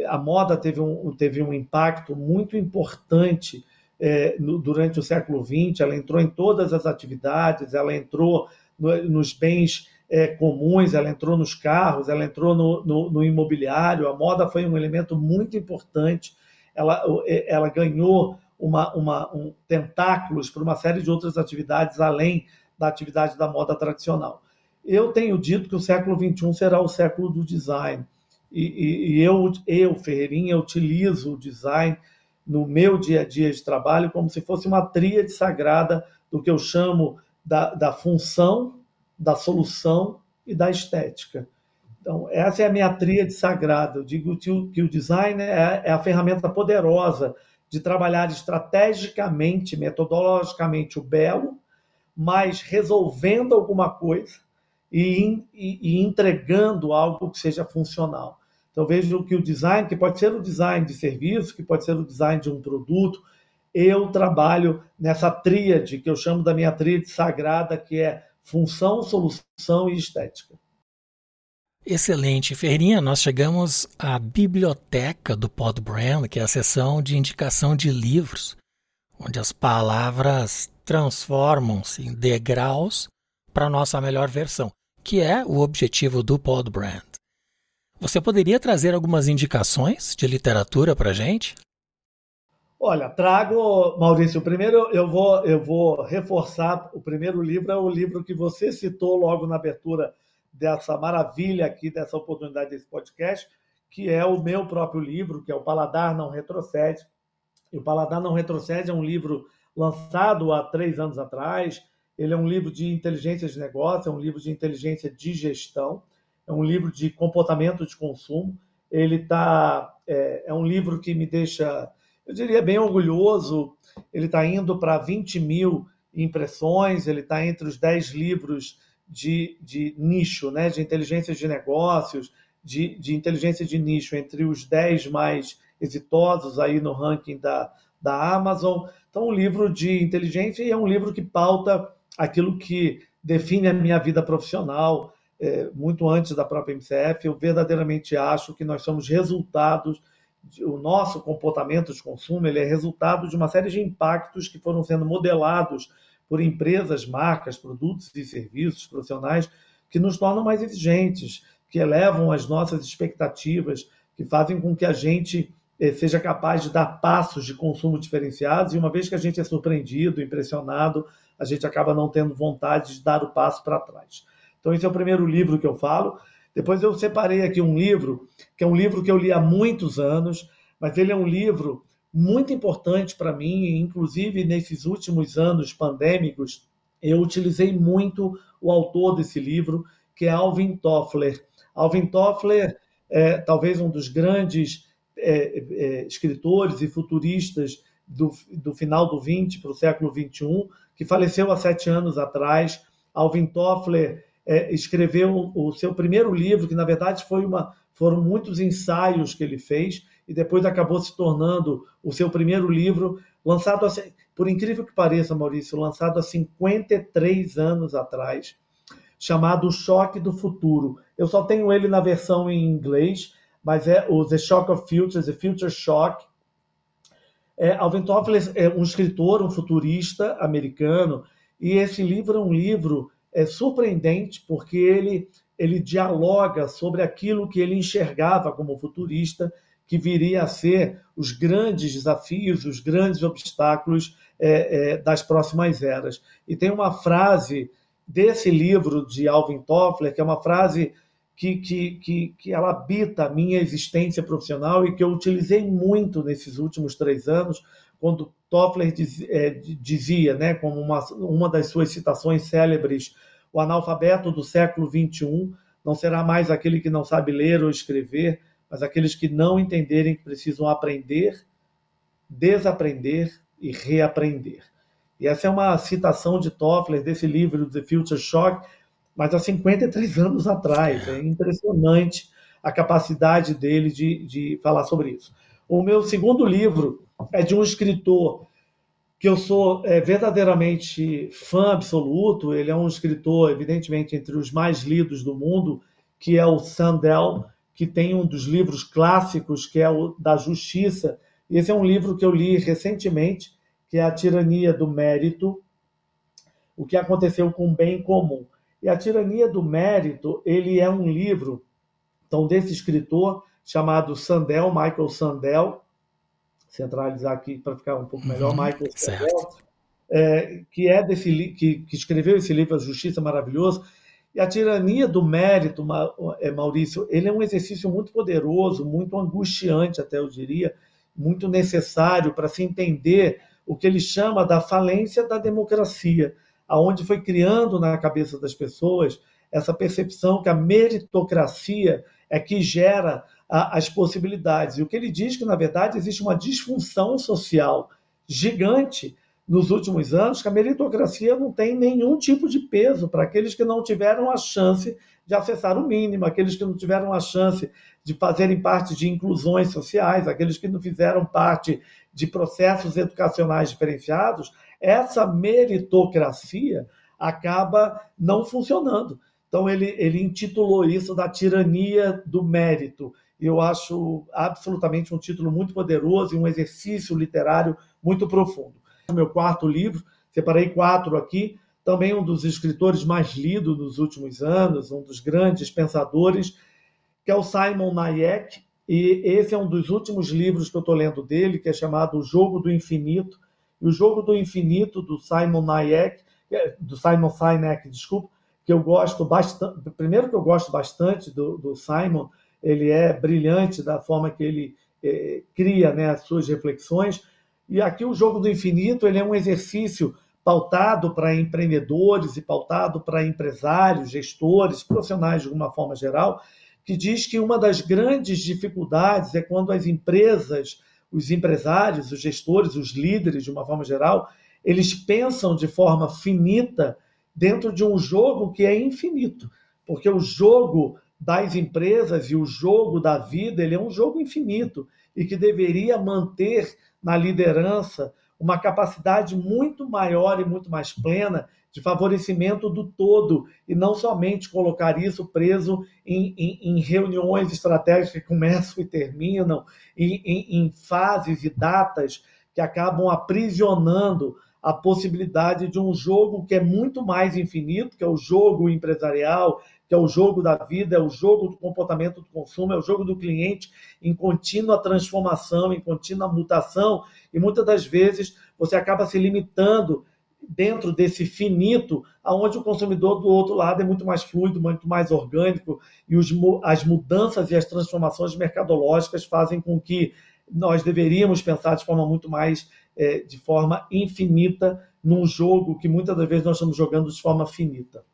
A moda teve um, teve um impacto muito importante é, no, durante o século XX, ela entrou em todas as atividades, ela entrou no, nos bens é, comuns, ela entrou nos carros, ela entrou no, no, no, imobiliário. A moda foi um elemento muito importante. Ela, é, ela ganhou uma, uma, um, tentáculos para uma série de outras atividades além da atividade da moda tradicional. Eu tenho dito que o século XXI será o século do design. E, e, e eu, eu, Ferreirinha, utilizo o design no meu dia a dia de trabalho como se fosse uma tríade sagrada do que eu chamo da, da função, da solução e da estética. Então, essa é a minha tríade sagrada. Eu digo que o, que o design é, é a ferramenta poderosa de trabalhar estrategicamente, metodologicamente o belo, mas resolvendo alguma coisa e, e, e, entregando algo que seja funcional. Então vejo que o design, que pode ser o design de serviço, que pode ser o design de um produto, eu trabalho nessa tríade que eu chamo da minha tríade sagrada, que é função, solução e estética. Excelente, Ferrinha. Nós chegamos à biblioteca do Podbrand, que é a seção de indicação de livros, onde as palavras transformam-se em degraus para a nossa melhor versão, que é o objetivo do Podbrand. Você poderia trazer algumas indicações de literatura para a gente? Olha, trago, Maurício, primeiro eu vou, eu vou reforçar, o primeiro livro é o livro que você citou logo na abertura dessa maravilha aqui, dessa oportunidade desse podcast, que é o meu próprio livro, que é o Paladar Não Retrocede. E o Paladar Não Retrocede é um livro lançado há três anos atrás. Ele é um livro de inteligência de negócio, é um livro de inteligência de gestão, é um livro de comportamento de consumo. Ele tá, é, é um livro que me deixa, eu diria, bem orgulhoso. Ele está indo para 20 mil impressões, ele está entre os 10 livros de, de nicho, né, de inteligência de negócios, de, de inteligência de nicho, entre os 10 mais exitosos aí no ranking da, da Amazon. Então, um livro de inteligência e é um livro que pauta aquilo que define a minha vida profissional, é, muito antes da própria MCF. Eu verdadeiramente acho que nós somos resultados, de, o nosso comportamento de consumo ele é resultado de uma série de impactos que foram sendo modelados por empresas, marcas, produtos e serviços profissionais que nos tornam mais exigentes, que elevam as nossas expectativas, que fazem com que a gente eh, seja capaz de dar passos de consumo diferenciados, e uma vez que a gente é surpreendido, impressionado, a gente acaba não tendo vontade de dar o passo para trás. Então, esse é o primeiro livro que eu falo. Depois eu separei aqui um livro, que é um livro que eu li há muitos anos, mas ele é um livro muito importante para mim, inclusive nesses últimos anos pandêmicos, eu utilizei muito o autor desse livro, que é Alvin Toffler. Alvin Toffler é talvez um dos grandes é, é, escritores e futuristas do, do final do 20 para o século 21, que faleceu há sete anos atrás. Alvin Toffler é, escreveu o seu primeiro livro, que na verdade foi uma, foram muitos ensaios que ele fez, e depois acabou se tornando o seu primeiro livro, lançado, por incrível que pareça, Maurício, lançado há 53 anos atrás, chamado Choque do Futuro. Eu só tenho ele na versão em inglês, mas é o The Shock of Futures, The Future Shock. É, Alvin Toffler é um escritor, um futurista americano, e esse livro é um livro é, surpreendente, porque ele, ele dialoga sobre aquilo que ele enxergava como futurista que viria a ser os grandes desafios, os grandes obstáculos é, é, das próximas eras. E tem uma frase desse livro de Alvin Toffler, que é uma frase que, que, que, que ela habita a minha existência profissional e que eu utilizei muito nesses últimos três anos, quando Toffler diz, é, dizia, né, como uma, uma das suas citações célebres, o analfabeto do século XXI não será mais aquele que não sabe ler ou escrever, mas aqueles que não entenderem que precisam aprender, desaprender e reaprender. E essa é uma citação de Toffler desse livro The Future Shock, mas há 53 anos atrás. É impressionante a capacidade dele de, de falar sobre isso. O meu segundo livro é de um escritor que eu sou é, verdadeiramente fã absoluto. Ele é um escritor, evidentemente, entre os mais lidos do mundo, que é o Sandel que tem um dos livros clássicos, que é o da Justiça. Esse é um livro que eu li recentemente, que é A Tirania do Mérito, o que aconteceu com o bem comum. E A Tirania do Mérito, ele é um livro então desse escritor chamado Sandel, Michael Sandel, centralizar aqui para ficar um pouco melhor, uhum, Michael Sandel, é, que é desse que, que escreveu esse livro A Justiça Maravilhoso, e a tirania do mérito, é, Maurício, ele é um exercício muito poderoso, muito angustiante, até eu diria, muito necessário para se entender o que ele chama da falência da democracia, aonde foi criando na cabeça das pessoas essa percepção que a meritocracia é que gera a, as possibilidades. E o que ele diz que, na verdade, existe uma disfunção social gigante nos últimos anos que a meritocracia não tem nenhum tipo de peso para aqueles que não tiveram a chance de acessar o mínimo, aqueles que não tiveram a chance de fazerem parte de inclusões sociais, aqueles que não fizeram parte de processos educacionais diferenciados, essa meritocracia acaba não funcionando. Então, ele, ele intitulou isso da tirania do mérito. Eu acho absolutamente um título muito poderoso e um exercício literário muito profundo meu quarto livro, separei quatro aqui, também um dos escritores mais lidos nos últimos anos, um dos grandes pensadores, que é o Simon Hayek, e esse é um dos últimos livros que eu estou lendo dele, que é chamado O Jogo do Infinito. E o Jogo do Infinito, do Simon Hayek, é, do Simon Sinek, desculpa, que eu gosto bastante. Primeiro que eu gosto bastante do, do Simon, ele é brilhante da forma que ele é, cria né, as suas reflexões. E aqui o jogo do infinito ele é um exercício pautado para empreendedores e pautado para empresários, gestores, profissionais de uma forma geral, que diz que uma das grandes dificuldades é quando as empresas, os empresários, os gestores, os líderes, de uma forma geral, eles pensam de forma finita dentro de um jogo que é infinito, porque o jogo das empresas e o jogo da vida ele é um jogo infinito e que deveria manter na liderança uma capacidade muito maior e muito mais plena de favorecimento do todo e não somente colocar isso preso em, em, em reuniões estratégicas que começam e terminam, em, em fases e datas que acabam aprisionando a possibilidade de um jogo que é muito mais infinito, que é o jogo empresarial, que é o jogo da vida, é o jogo do comportamento do consumo, é o jogo do cliente em contínua transformação, em contínua mutação, e muitas das vezes você acaba se limitando dentro desse finito, aonde o consumidor do outro lado é muito mais fluido, muito mais orgânico, e os, as mudanças e as transformações mercadológicas fazem com que nós deveríamos pensar de forma muito mais, é, de forma infinita, num jogo que muitas das vezes nós estamos jogando de forma finita.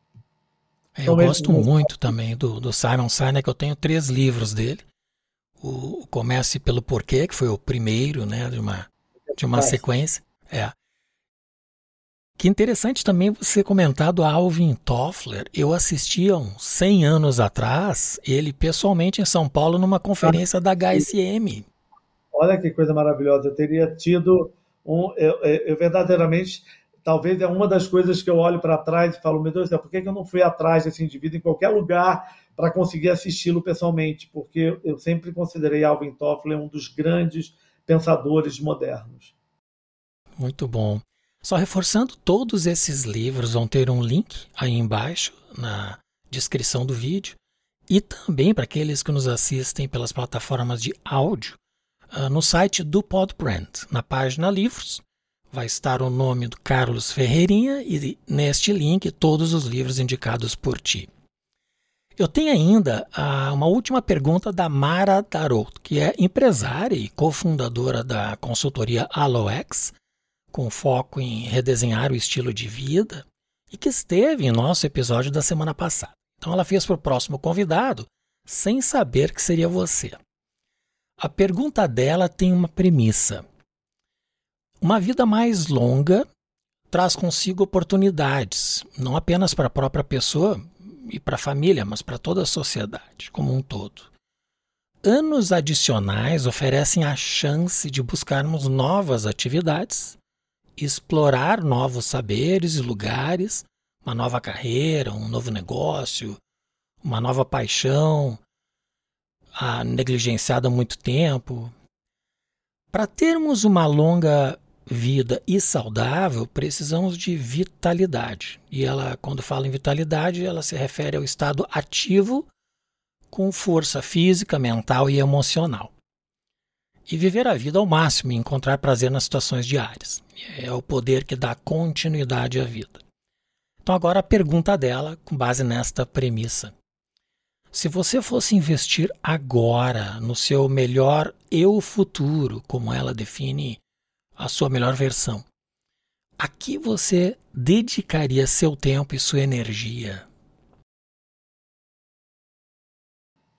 É, eu gosto muito também do, do Simon Sinek, eu tenho três livros dele. O, o Comece pelo Porquê, que foi o primeiro né, de uma, de uma sequência. É. Que interessante também você comentar do Alvin Toffler. Eu assisti há uns 100 anos atrás, ele pessoalmente em São Paulo, numa conferência da HSM. Olha que coisa maravilhosa. Eu teria tido um. Eu, eu verdadeiramente talvez é uma das coisas que eu olho para trás e falo, meu Deus do céu, por que eu não fui atrás desse indivíduo em qualquer lugar para conseguir assisti-lo pessoalmente? Porque eu sempre considerei Alvin Toffler um dos grandes pensadores modernos. Muito bom. Só reforçando, todos esses livros vão ter um link aí embaixo na descrição do vídeo e também para aqueles que nos assistem pelas plataformas de áudio ah, no site do Podbrand, na página Livros, vai estar o nome do Carlos Ferreirinha e neste link todos os livros indicados por ti. Eu tenho ainda ah, uma última pergunta da Mara Darot, que é empresária e cofundadora da consultoria AloX, com foco em redesenhar o estilo de vida, e que esteve em nosso episódio da semana passada. Então ela fez para o próximo convidado, sem saber que seria você. A pergunta dela tem uma premissa. Uma vida mais longa traz consigo oportunidades, não apenas para a própria pessoa e para a família, mas para toda a sociedade como um todo. Anos adicionais oferecem a chance de buscarmos novas atividades, explorar novos saberes e lugares, uma nova carreira, um novo negócio, uma nova paixão, a negligenciada há muito tempo. Para termos uma longa vida e saudável, precisamos de vitalidade. E ela, quando fala em vitalidade, ela se refere ao estado ativo com força física, mental e emocional. E viver a vida ao máximo e encontrar prazer nas situações diárias. É o poder que dá continuidade à vida. Então, agora a pergunta dela, com base nesta premissa. Se você fosse investir agora no seu melhor eu futuro, como ela define a sua melhor versão. A que você dedicaria seu tempo e sua energia?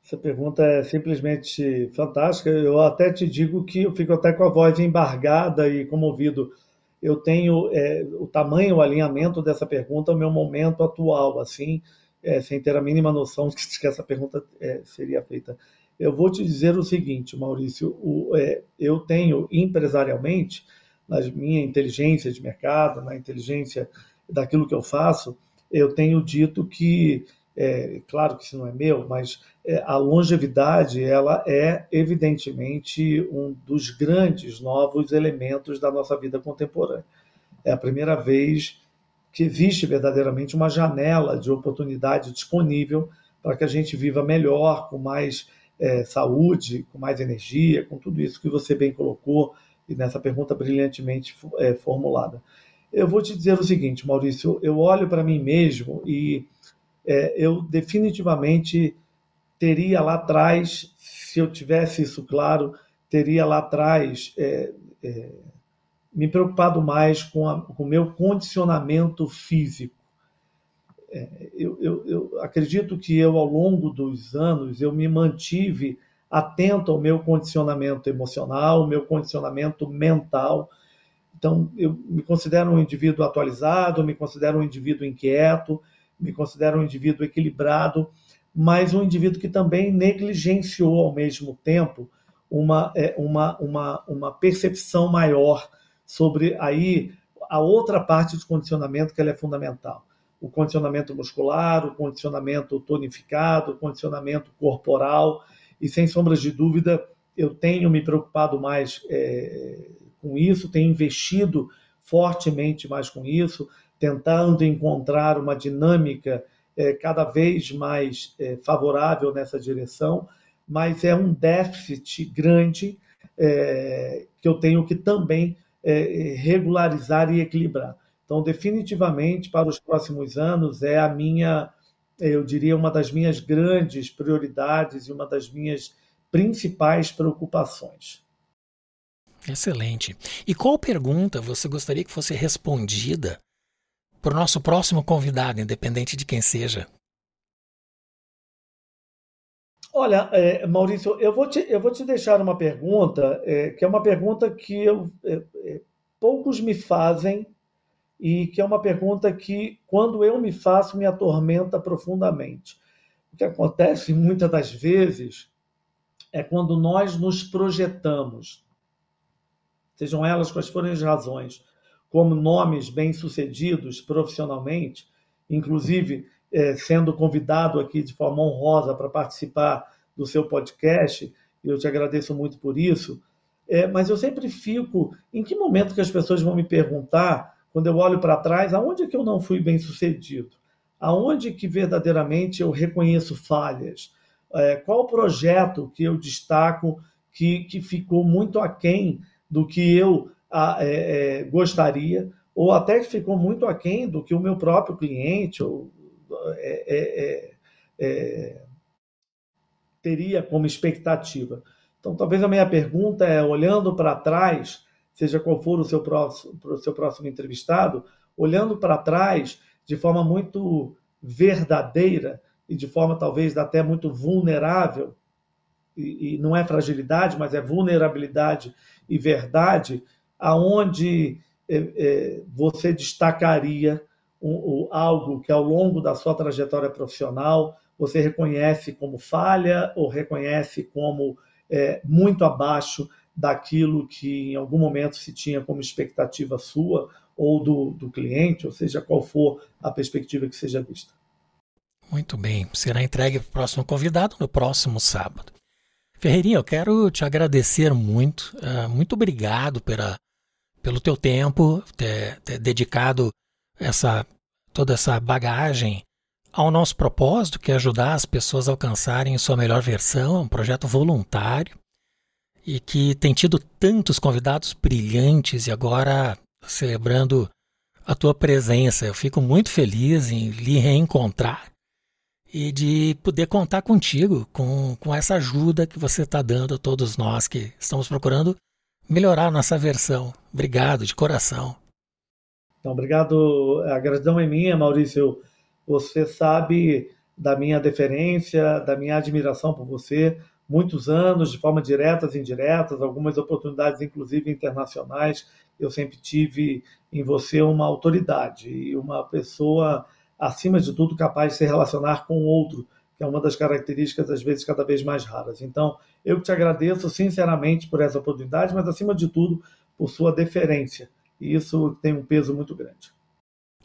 Essa pergunta é simplesmente fantástica. Eu até te digo que eu fico até com a voz embargada e comovido. Eu tenho é, o tamanho, o alinhamento dessa pergunta ao meu momento atual, assim, é, sem ter a mínima noção <laughs> de que essa pergunta é, seria feita. Eu vou te dizer o seguinte, Maurício, o, é, eu tenho empresarialmente, na minha inteligência de mercado, na inteligência daquilo que eu faço, eu tenho dito que, é, claro que isso não é meu, mas é, a longevidade ela é evidentemente um dos grandes novos elementos da nossa vida contemporânea. É a primeira vez que existe verdadeiramente uma janela de oportunidade disponível para que a gente viva melhor, com mais é, saúde, com mais energia, com tudo isso que você bem colocou e nessa pergunta brilhantemente é, formulada. Eu vou te dizer o seguinte, Maurício, eu olho para mim mesmo e é, eu definitivamente teria lá atrás, se eu tivesse isso claro, teria lá atrás é, é, me preocupado mais com, o meu condicionamento físico. É, eu, eu, eu, acredito que eu, ao longo dos anos, eu me mantive atento ao meu condicionamento emocional, meu condicionamento mental. Então, eu me considero um indivíduo atualizado, me considero um indivíduo inquieto, me considero um indivíduo equilibrado, mas um indivíduo que também negligenciou ao mesmo tempo uma, é, uma, uma, uma percepção maior sobre aí a outra parte do condicionamento que ela é fundamental. O condicionamento muscular, o condicionamento tonificado, o condicionamento corporal, e sem sombras de dúvida eu tenho me preocupado mais é, com isso, tenho investido fortemente mais com isso, tentando encontrar uma dinâmica é, cada vez mais é, favorável nessa direção, mas é um déficit grande é, que eu tenho que também é, regularizar e equilibrar. Então, definitivamente, para os próximos anos, é a minha, eu diria, uma das minhas grandes prioridades e uma das minhas principais preocupações. Excelente. E qual pergunta você gostaria que fosse respondida para o nosso próximo convidado, independente de quem seja? Olha, é, Maurício, eu vou, te, eu vou te deixar uma pergunta, é, que é uma pergunta que eu, é, é, poucos me fazem e que é uma pergunta que, quando eu me faço, me atormenta profundamente. O que acontece <laughs> muitas das vezes é quando nós nos projetamos, sejam elas quais forem as razões, como nomes bem-sucedidos profissionalmente, inclusive é, sendo convidado aqui de forma honrosa para participar do seu podcast, e eu te agradeço muito por isso. É, mas eu sempre fico, em que momento que as pessoas vão me perguntar, quando eu olho para trás, aonde é que eu não fui bem sucedido? Aonde que verdadeiramente eu reconheço falhas? É, qual projeto que eu destaco que, que ficou muito aquém do que eu a, é, é, gostaria, ou até que ficou muito aquém do que o meu próprio cliente ou, é, é teria como expectativa. Então, talvez a minha pergunta é, olhando para trás, seja qual for o seu próximo, seu próximo entrevistado, olhando para trás de forma muito verdadeira e de forma talvez até muito vulnerável, e, e não é fragilidade, mas é vulnerabilidade e verdade, aonde é, é, você destacaria um, um, algo que ao longo da sua trajetória profissional você reconhece como falha ou reconhece como é, muito abaixo daquilo que em algum momento se tinha como expectativa sua ou do, do cliente, ou seja, qual for a perspectiva que seja vista. Muito bem, será entregue para o próximo convidado no próximo sábado. Ferreirinha, eu quero te agradecer muito, uh, muito obrigado pela, pelo teu tempo, ter, ter dedicado essa toda essa bagagem ao nosso propósito, que é ajudar as pessoas a alcançarem sua melhor versão, é um projeto voluntário e que tem tido tantos convidados brilhantes e agora celebrando a tua presença. Eu fico muito feliz em lhe reencontrar e de poder contar contigo, com, com essa ajuda que você está dando a todos nós que estamos procurando melhorar nossa versão. Obrigado de coração. Então, obrigado. A gratidão é minha, Maurício. Você sabe da minha deferência, da minha admiração por você. Muitos anos, de forma diretas e indiretas, algumas oportunidades, inclusive internacionais. Eu sempre tive em você uma autoridade e uma pessoa, acima de tudo, capaz de se relacionar com o outro, que é uma das características, às vezes, cada vez mais raras. Então, eu te agradeço sinceramente por essa oportunidade, mas, acima de tudo, por sua deferência. E isso tem um peso muito grande.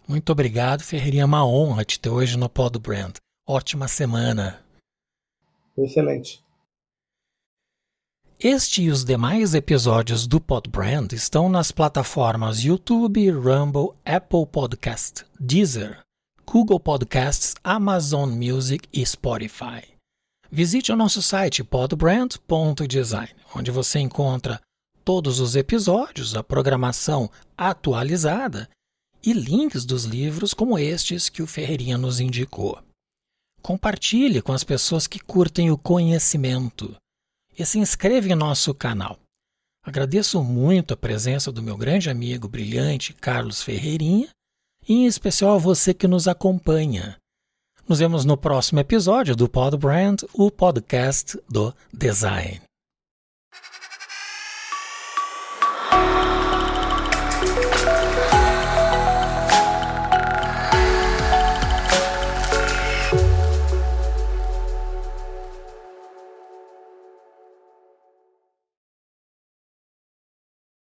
Muito obrigado, Ferreirinha. É uma honra te ter hoje no Pod Brand. Ótima semana. Excelente. Este e os demais episódios do Podbrand estão nas plataformas YouTube, Rumble, Apple Podcast, Deezer, Google Podcasts, Amazon Music e Spotify. Visite o nosso site podbrand.design, onde você encontra todos os episódios, a programação atualizada e links dos livros como estes que o Ferreirinha nos indicou. Compartilhe com as pessoas que curtem o conhecimento e se inscreva em nosso canal. Agradeço muito a presença do meu grande amigo brilhante Carlos Ferreirinha e em especial a você que nos acompanha. Nos vemos no próximo episódio do Pod Brand, o podcast do design.